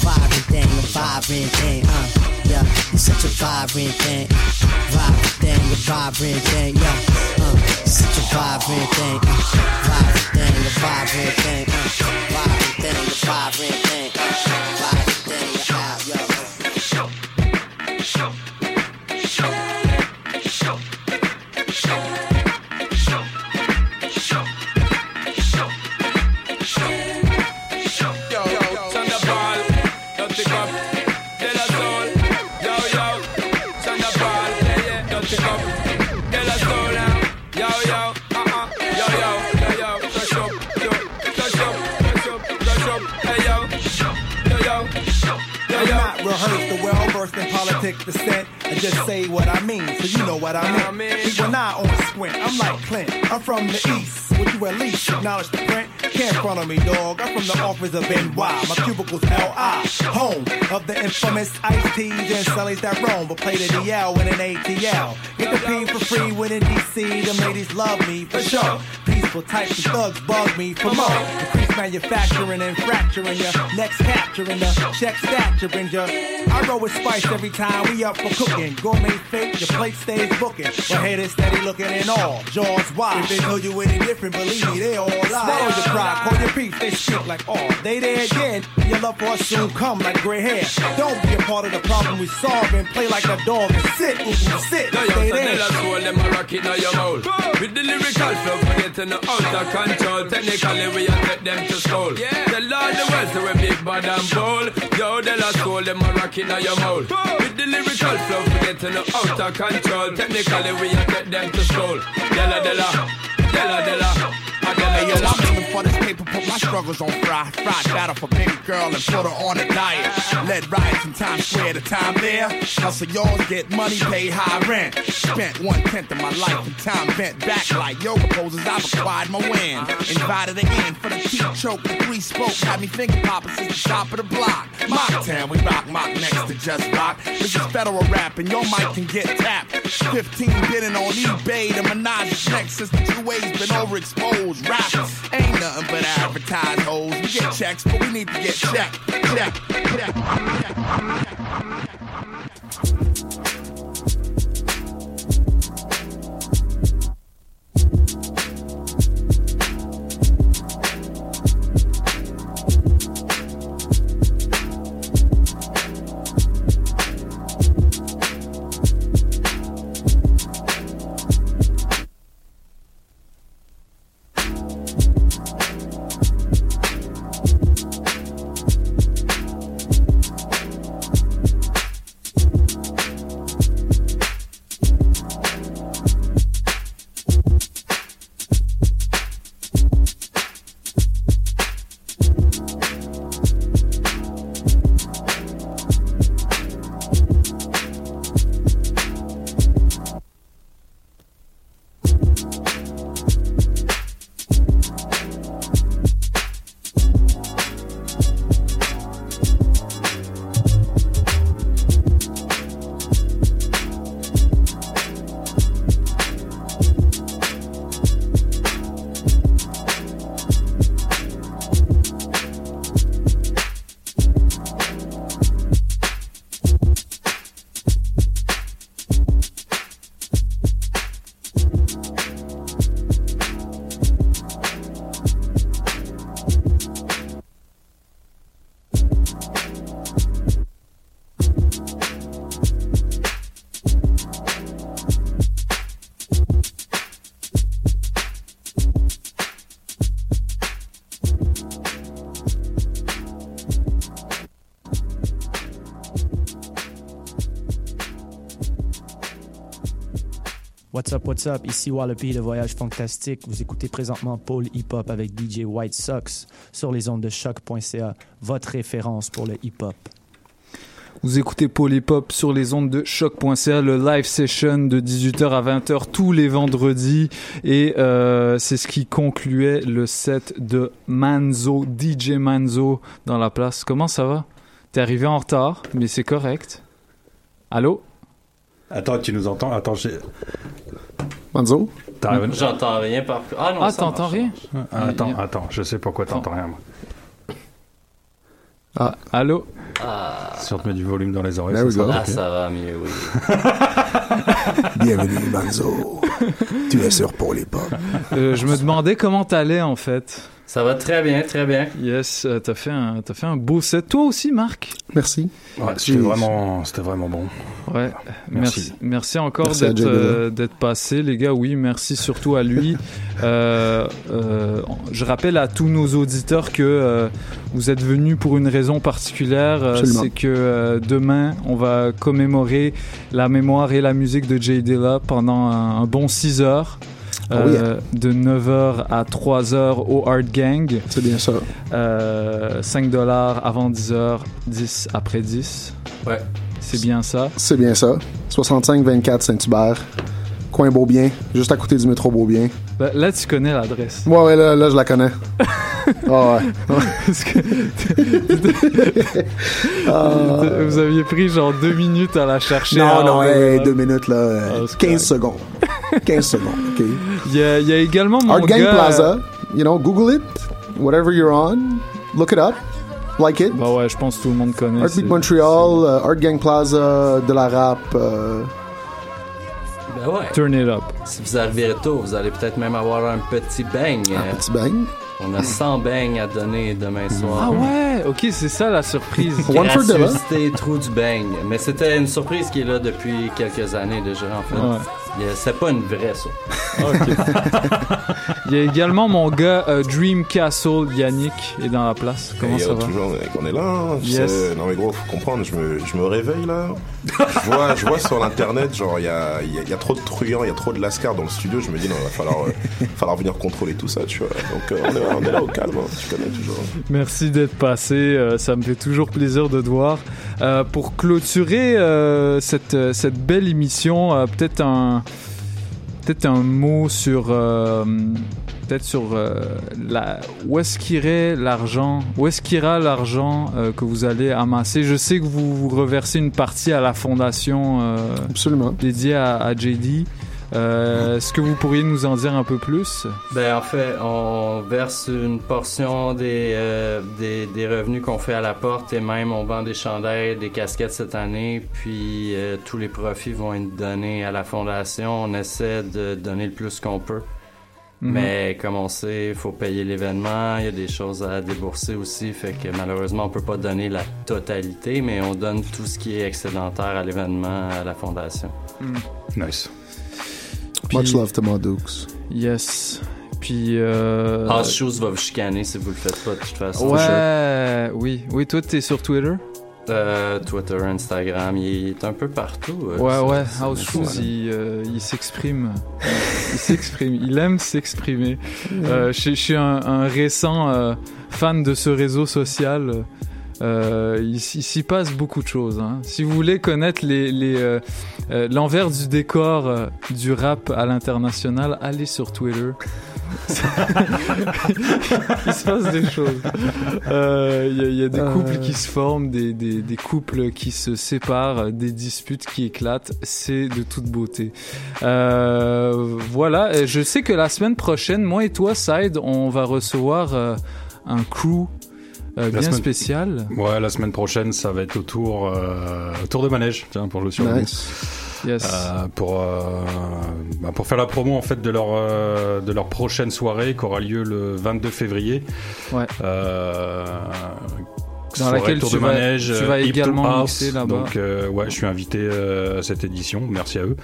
Vibrant thing, a vibrant thing. Uh. Yeah. You're such a vibrant thing. Vibrant thing, a vibrant thing. Yeah. Uh. Such a vibrant thing. Uh. Vibrant thing, a vibrant thing. Uh. Vibrant vibrant thing. Politics. I just say what I mean, so you know what I mean. People not on squint, I'm like Clint. I'm from the east. Would you at least acknowledge the print? Can't front on me, dog. I'm from the office of NY. My cubicle's LI, home of the infamous Ice T's and Sullies that roam, but play the DL with an ATL. Get the P for free when in DC. The ladies love me for sure. Peaceful types of thugs bug me for more. Increase manufacturing and fracturing your next capturing the check stature brings your. I roll with spice every time we up for cooking. Gourmet fake, your plate stays booking. But haters steady looking in all. Jaws wide. If they tell you any different, believe me, they all lie. Swallow your pride, call your peace. They shit like, oh, they there again. Your love for us soon come like gray hair. Don't be a part of the problem we solve and play like a dog and sit, ooh, sit, Yo, yo, stay so there. tell us all them a rock in your mouth. With the lyrical flow, forgetting the out of control. Technically, we are take them to school. Tell all the world so we big bad and bold. Yo, tell us all them a rock in your mouth. With the lyrical flow, forgetting the out of control. Technically, we are take them to school. Della, della, della, della. Hey, yo, I'm aiming for this paper, put my struggles on fry. Fried battle for baby girl and put her on a diet. Led riots in Times Square, the time there. Hustle yours, get money, pay high rent. Spent one tenth of my life in time bent back like yoga poses. I've acquired my win. Invited again for the teeth choke, the three spoke. Had me finger popping since the top of the block. Mock town, we rock mock next to just rock. This is federal rap, and your mic can get tapped. 15 bidding on eBay, the Menage next since the two A's been overexposed. Rap ain't nothing but advertised hoes. We get checks, but we need to get checked. Check, check. What's up, what's up? Ici Wallopy de Voyage Fantastique. Vous écoutez présentement Paul Hip Hop avec DJ White Sox sur les ondes de choc.ca, votre référence pour le hip hop. Vous écoutez Paul Hip Hop sur les ondes de choc.ca, le live session de 18h à 20h tous les vendredis. Et euh, c'est ce qui concluait le set de Manzo, DJ Manzo dans la place. Comment ça va? T'es arrivé en retard, mais c'est correct. Allô? Attends, tu nous entends? Attends, j'ai. Manzo? J'entends rien par. Ah non, Ah, t'entends rien? Ah, Attends, attends, je sais pourquoi t'entends rien. moi. Ah, allô? Ah. Si on te met du volume dans les oreilles, ça go. Ah, ça va mieux, oui. Bienvenue, Manzo. tu es sur Paul Hip Hop. Euh, je me demandais comment t'allais en fait. Ça va très bien, très bien. Yes, euh, t'as fait un, t'as fait un beau set. Toi aussi, Marc? Merci. Ouais, c'était vraiment, c'était vraiment bon. Ouais, Merci. merci. Merci encore d'être euh, d'être passé, les gars. Oui, merci surtout à lui. Euh, euh, je rappelle à tous nos auditeurs que euh, vous êtes venus pour une raison particulière. Euh. C'est que euh, demain, on va commémorer la mémoire et la musique de Jay Dilla pendant un, un bon 6 heures euh, de 9h à 3h au Art Gang. C'est bien ça. Euh, 5 dollars avant 10h, 10 après 10. Ouais. C'est bien ça. C'est bien ça. 65-24 Saint-Hubert. Coin Beaubien, juste à côté du métro Beaubien. Là, tu connais l'adresse. Ouais, ouais, là, là, je la connais. Ah ouais. Vous aviez pris genre deux minutes à la chercher. Non, non, hey, deux minutes là. euh, c'est 15 secondes. 15 secondes, ok. Il y a, il y a également mon Art Gang gars- Plaza, you know, Google it, whatever you're on, look it up, like it. Bah ouais, je pense que tout le monde connaît. Art Beat c'est- Montreal, euh, Art Gang Plaza, de la rap. Ben ouais. Turn it up. Si vous arrivez tôt, vous allez peut-être même avoir un petit bang. Un petit bang. On a 100 bangs à donner demain soir. Ah ouais, ok, c'est ça la surprise. Gracieuseté, trou du bang. Mais c'était une surprise qui est là depuis quelques années déjà, en fait. Ouais. A- C'est pas une vraie, ça. Il y a également mon gars euh, Dream Castle Yannick est dans la place. Comment Hey, ça yo, va? toujours, mec, on est là. hein, tu Yes. sais. non mais gros, faut comprendre. Je me, je me réveille là. Je vois, je vois sur l'internet, genre il y a, il y a- y a trop de truands, il y a trop de lascars dans le studio. Je me dis non, il va falloir, euh, falloir venir contrôler tout ça, tu vois. Donc euh, on, est, on est là au calme, hein, tu connais toujours. Merci d'être passé, euh, ça me fait toujours plaisir de te voir. Euh, pour clôturer euh, cette, euh, cette belle émission, euh, peut-être un peut-être un mot sur euh, peut-être sur euh, la où est-ce qu'irait l'argent, où est-ce qu'ira l'argent euh, que vous allez amasser? Je sais que vous, vous reversez une partie à la fondation euh, Absolument. dédiée à, à JD. Euh, Est-ce que vous pourriez nous en dire un peu plus? Ben, en fait, on verse une portion des, euh, des, des revenus qu'on fait à la porte et même on vend des chandails, des casquettes cette année. Puis euh, tous les profits vont être donnés à la fondation. On essaie de donner le plus qu'on peut. Mhm. Mais comme on sait, il faut payer l'événement, il y a des choses à débourser aussi, fait que malheureusement on peut pas donner la totalité, mais on donne tout ce qui est excédentaire à l'événement à la fondation. Nice. Much love to Dukes. Yes. Puis. Euh... House Shoes va vous chicaner si vous le faites pas de toute façon. Ouais, oui. Oui, toi, t'es sur Twitter? Euh, Twitter, Instagram, il est un peu partout. euh, Ouais, ça- ouais. ça- House Shoes, il, euh, il s'exprime. il s'exprime. Il aime s'exprimer. Euh, je, je suis un, un récent euh, fan de ce réseau social. Euh, il, s'y passe beaucoup de choses. hein. Si vous voulez connaître les, les, euh, euh, l'envers du décor euh, du rap à l'international, allez sur Twitter. il se passe des choses. Euh, Il y, a- il y a des couples qui se forment, des, des, des couples qui se séparent, des disputes qui éclatent. C'est de toute beauté. Euh, voilà, je sais que la semaine prochaine, moi et toi, Side, on va recevoir euh, un crew euh, bien semaine- spécial. Ouais, la semaine prochaine, ça va être au tour, euh, tour de manège, tiens, pour le surnom. Nice. Yes. Euh, pour, euh, bah, pour faire la promo en fait de leur, euh, de leur prochaine soirée qui aura lieu le 22 février. Ouais. Euh, Dans soirée laquelle Tour tu de vas- manège, tu vas également mixer là-bas. Donc euh, ouais, je suis invité euh, à cette édition. Merci à eux.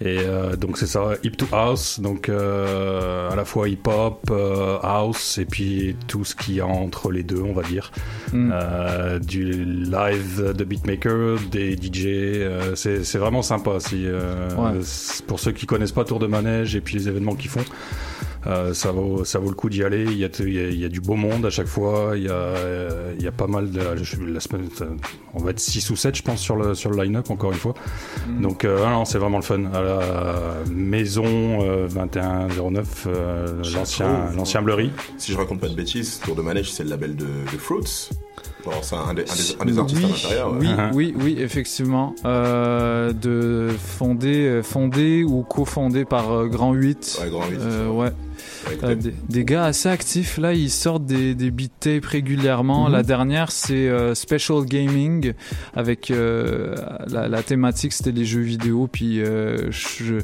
Et euh, donc c'est ça, Hip to House, donc euh, à la fois hip-hop, euh, house et puis tout ce qui y a entre les deux, on va dire. Mm. Euh, du live de beatmaker, des DJ, euh, c'est c'est vraiment sympa. Si, euh, Ouais. Pour ceux qui connaissent pas Tour de Manège et puis les événements qu'ils font, ça, vaut, ça vaut le coup d'y aller. Il y, a, il, y a, il y a du beau monde à chaque fois. Il y a, euh, il y a pas mal de. je- La semaine, on va être 6 ou 7, je pense, sur le, sur le line-up, encore une fois. Mm. Donc, euh, ah non, c'est vraiment le fun. À la maison euh, 2109, euh, l'ancien l'ancien Bleury. Si je raconte pas de bêtises, Tour de Manège, c'est le label de, de Fruits. Bon, c'est un, des- un des, un des artistes à oui, l'intérieur. ouais. oui, Uh-huh. oui, oui, effectivement. Euh, de fondé, euh, fondé ou cofondé par euh, Grand 8. Ouais, Grand 8, Euh, ouais. Euh, des, des gars assez actifs là, ils sortent des, des beat tapes régulièrement. Mhm. La dernière c'est euh, Special Gaming avec euh, la, la thématique c'était les jeux vidéo. Puis euh, je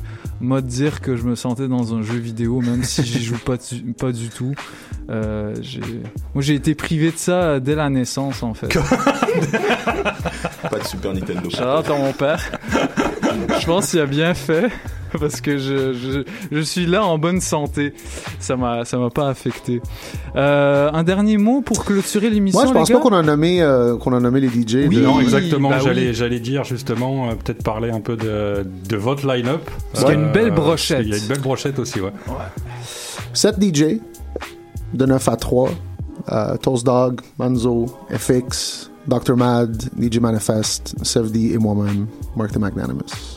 moi de dire que je me sentais dans un jeu vidéo même si j'y joue pas du, pas du tout. Euh, moi j'ai été privé de ça dès la naissance en fait. Pas de Super Nintendo. À mon père. Je pense qu'il a bien fait. parce que je, je, je suis là en bonne santé. Ça m'a ça m'a pas affecté. Euh, un dernier mot pour clôturer l'émission. Moi, je pense les pas qu'on a nommé euh, qu'on a nommé les DJ. Oui, de- non, exactement. bah j'allais, oui. j'allais dire justement, euh, peut-être parler un peu de, de votre line-up. Parce qu'il y a une belle Euh, brochette. Il y a une belle brochette aussi, ouais. 7 DJ de 9 à 3. Euh, Toast Dog, Manzo, FX, Dr. Mad, DJ Manifest, Sevdi et moi-même, Mark the Magnanimous.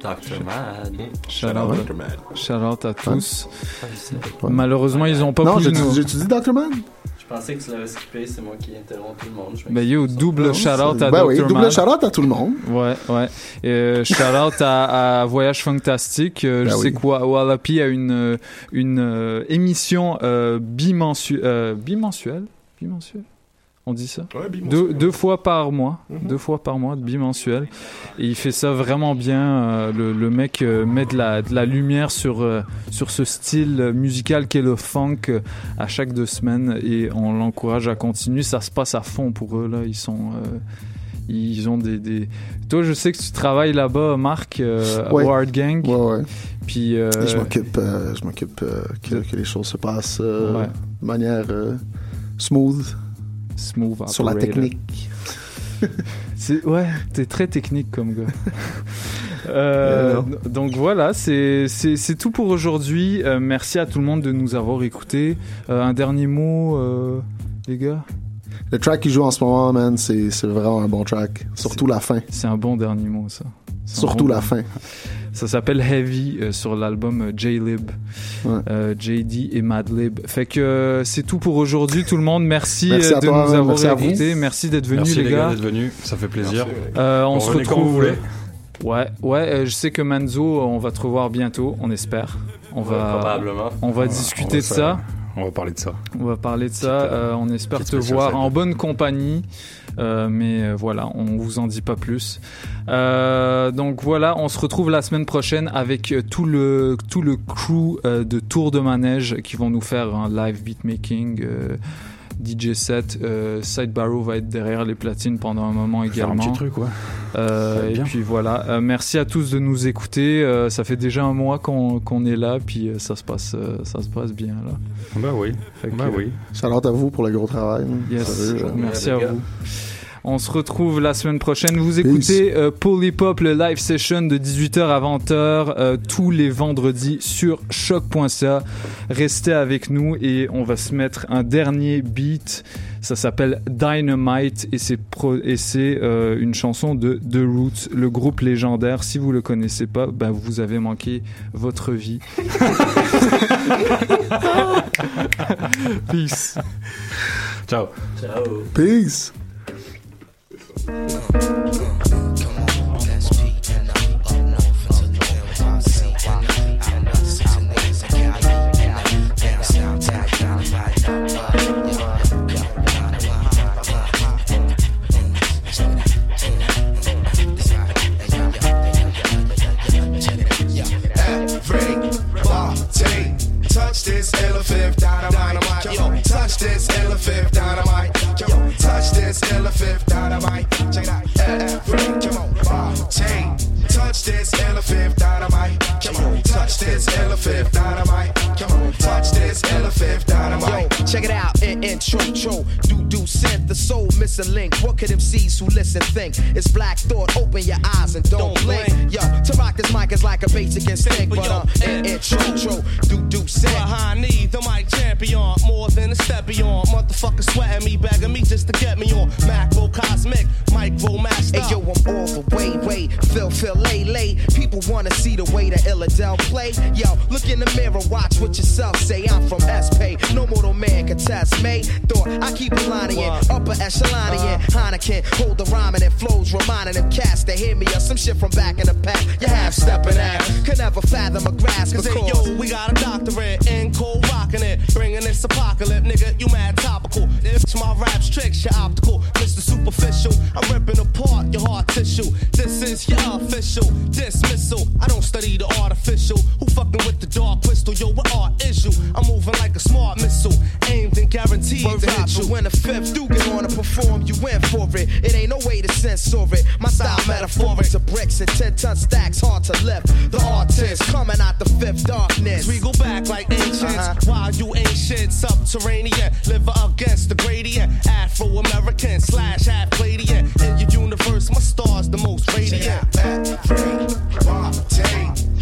Dr. Mad. Shout out, out, Dr. Mad. shout out à tous. Ah. Malheureusement, ils ont pas Non, pu j'ai nous. j'ai dit Dr. Mad? Je pensais que tu l'avais skippé, c'est moi qui interromps tout le monde. Je Ben yo, double Non, shout out c'est- à ben Dr. oui, double Mad. shout-out à tout le monde. Ouais, ouais. Euh, shout out à, à Voyage Fantastique. Euh, Ben je oui. sais quoi, Wallapi a une euh, une euh, émission euh, bimensu- euh, bimensuelle, bimensuelle? On dit ça Ouais, bimensuel. deux, deux fois par mois, Mhm. deux fois par mois, bimensuel. Et il fait ça vraiment bien. euh, le, le mec euh, met de la, de la lumière sur, euh, sur ce style musical qu'est le funk euh, à chaque deux semaines et on l'encourage à continuer. Ça se passe à fond pour eux là. Ils sont euh, ils ont des, des... Toi, je sais que tu travailles là-bas, Marc, euh, Ouais. à Ward Gang. Ouais, ouais. Puis euh, je m'occupe, euh, je m'occupe euh, que, que les choses se passent euh, Ouais. de manière euh, smooth, sur la technique. Ouais, t'es très technique comme gars. Euh, Yeah, donc voilà, c'est c'est c'est tout pour aujourd'hui. Euh, merci à tout le monde de nous avoir écoutés. Euh, un dernier mot, euh, les gars? Le track qui joue en ce moment, man, c'est c'est vraiment un bon track. Surtout la fin. C'est un bon dernier mot, ça. Surtout bon la fin. Ça s'appelle Heavy euh, sur l'album euh, J-Lib. Euh, JD et Madlib. Fait que euh, c'est tout pour aujourd'hui, tout le monde. Merci, Merci euh, de toi, nous avoir merci écoutés. Merci d'être venus, Merci les gars. d'être venus, ça fait plaisir. Euh, on se Revenez quand vous retrouve. voulez. Ouais, ouais. euh, je sais que Manzo, on va te revoir bientôt. On espère. On Ouais, va. probablement. On va On discuter on de ça. On va parler de ça. On va parler de ça. euh, on espère te voir en bonne compagnie. Euh, mais voilà, on vous en dit pas plus. Euh, donc voilà, on se retrouve la semaine prochaine avec tout le tout le crew euh, de Tour de Manège qui vont nous faire un live beatmaking. DJ set, euh, Side Barrow va être derrière les platines pendant un moment Faire un également. petit truc, ouais. Euh, et bien. puis voilà, Euh, merci à tous de nous écouter. Euh, ça fait déjà un mois qu'on est là, puis euh, ça se passe, euh, ça se passe bien là. Bah oui, Fait bah que- oui. Shout-out à vous pour le gros travail. Yes, merci à vous. On se retrouve la semaine prochaine. Vous écoutez euh, Polypop, le live session de 18h à 20h euh, tous les vendredis sur choc.ca. Restez avec nous et on va se mettre un dernier beat. Ça s'appelle Dynamite et c'est euh, une chanson de The Roots, le groupe légendaire. Si vous le connaissez pas, ben vous avez manqué votre vie. Peace. Ciao. Ciao. Peace. Touch this elephant dynamite. Yo, touch this elephant dynamite. Touch this elephant dynamite. Check it out. Every, come on, body. Touch this elephant dynamite. Come touch this elephant dynamite. Come on, touch this elephant dynamite. Yo, check it out, in intro, tro. Do do sent the soul missing link. What could MCs who listen think? It's black thought. Open your eyes and don't, blink. Yo, to rock this mic is like a basic instinct, but uh, in intro, tro. Do do sent. Behind me, the mic champion, more than a step beyond. Motherfucker sweating me, begging me just to get me on. Macro cosmic, micro master. Hey yo, I'm all the way, way. Phil, Phil, lay, lay. People wanna see the way that Illadel play. Yo, look in the mirror, watch what yourself say. I'm from S-Pay. No mortal man can test me. Thought I keep a line in, upper echelon in. Uh-huh. Heineken, hold the rhyming and flows, reminding them cats to hear me or some shit from back in the past. You half stepping ass, could never fathom a grasp. Cause hey, yo, we got a doctorate in cold rocking it. Bringing this apocalypse, nigga, you mad topical. If my rap's tricks, you're optical. Mr. Superficial, I'm ripping apart your heart tissue. This is your official dismissal. I don't study the artificial. Who fucking with the dark crystal? Yo, what art is you? I'm moving like a smart missile, aimed and guaranteed Word to hit you. When the fifth do get on to perform, you went for it. It ain't no way to censor it. My style metaphoric to bricks and ten ton stacks hard to lift. The artist coming out the fifth darkness. We go back like ancients, uh-huh. while you ancient subterranean, live against the gradient, Afro American slash half Pleiadian. In your universe, my stars the most radiant. Back, free,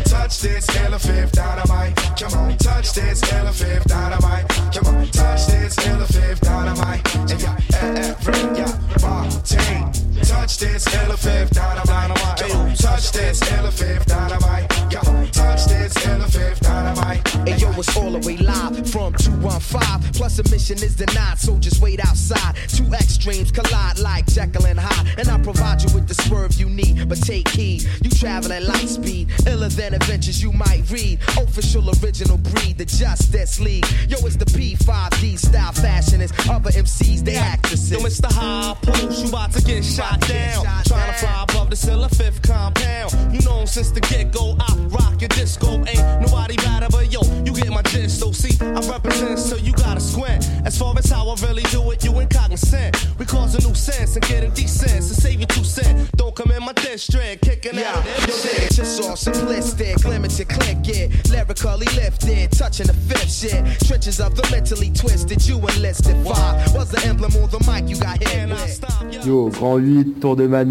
Touch this elephant dynamite. Come on, touch this elephant dynamite. Come on, touch this elephant dynamite. And yeah, every yeah, party. Touch this elephant dynamite. Come on, touch this elephant dynamite. Yeah, touch this elephant dynamite. Hey yo, it's all the way live from 215. Plus admission is denied, so just wait outside. Two extremes collide like Jekyll and Hyde. And I provide you with the swerve you need, but take heed. You travel at light speed, iller than adventures you might read. Official original breed, the Justice League. Yo, it's the P5D style fashionist. Other MCs, they actresses. Yo, Mr. High Post, you about to get shot down. Trying to fly above the cellar fifth compound. You know since the get go, I rock your disco. Ain't nobody better, but yo, you get my gist. So see, I represent, so you gotta squint. As far as how I really do it, you ain't cognizant. We cause a new sense and getting decent. So save your two cent. Don't come in my district, kicking out Yo, shit, just all simplistic, limited click it, lyrically lifted, touching the fifth shit. Trenches of the mentally twisted, you enlisted. Five was the emblem on the mic you got hit with. Yo, grand 8, tour de manette.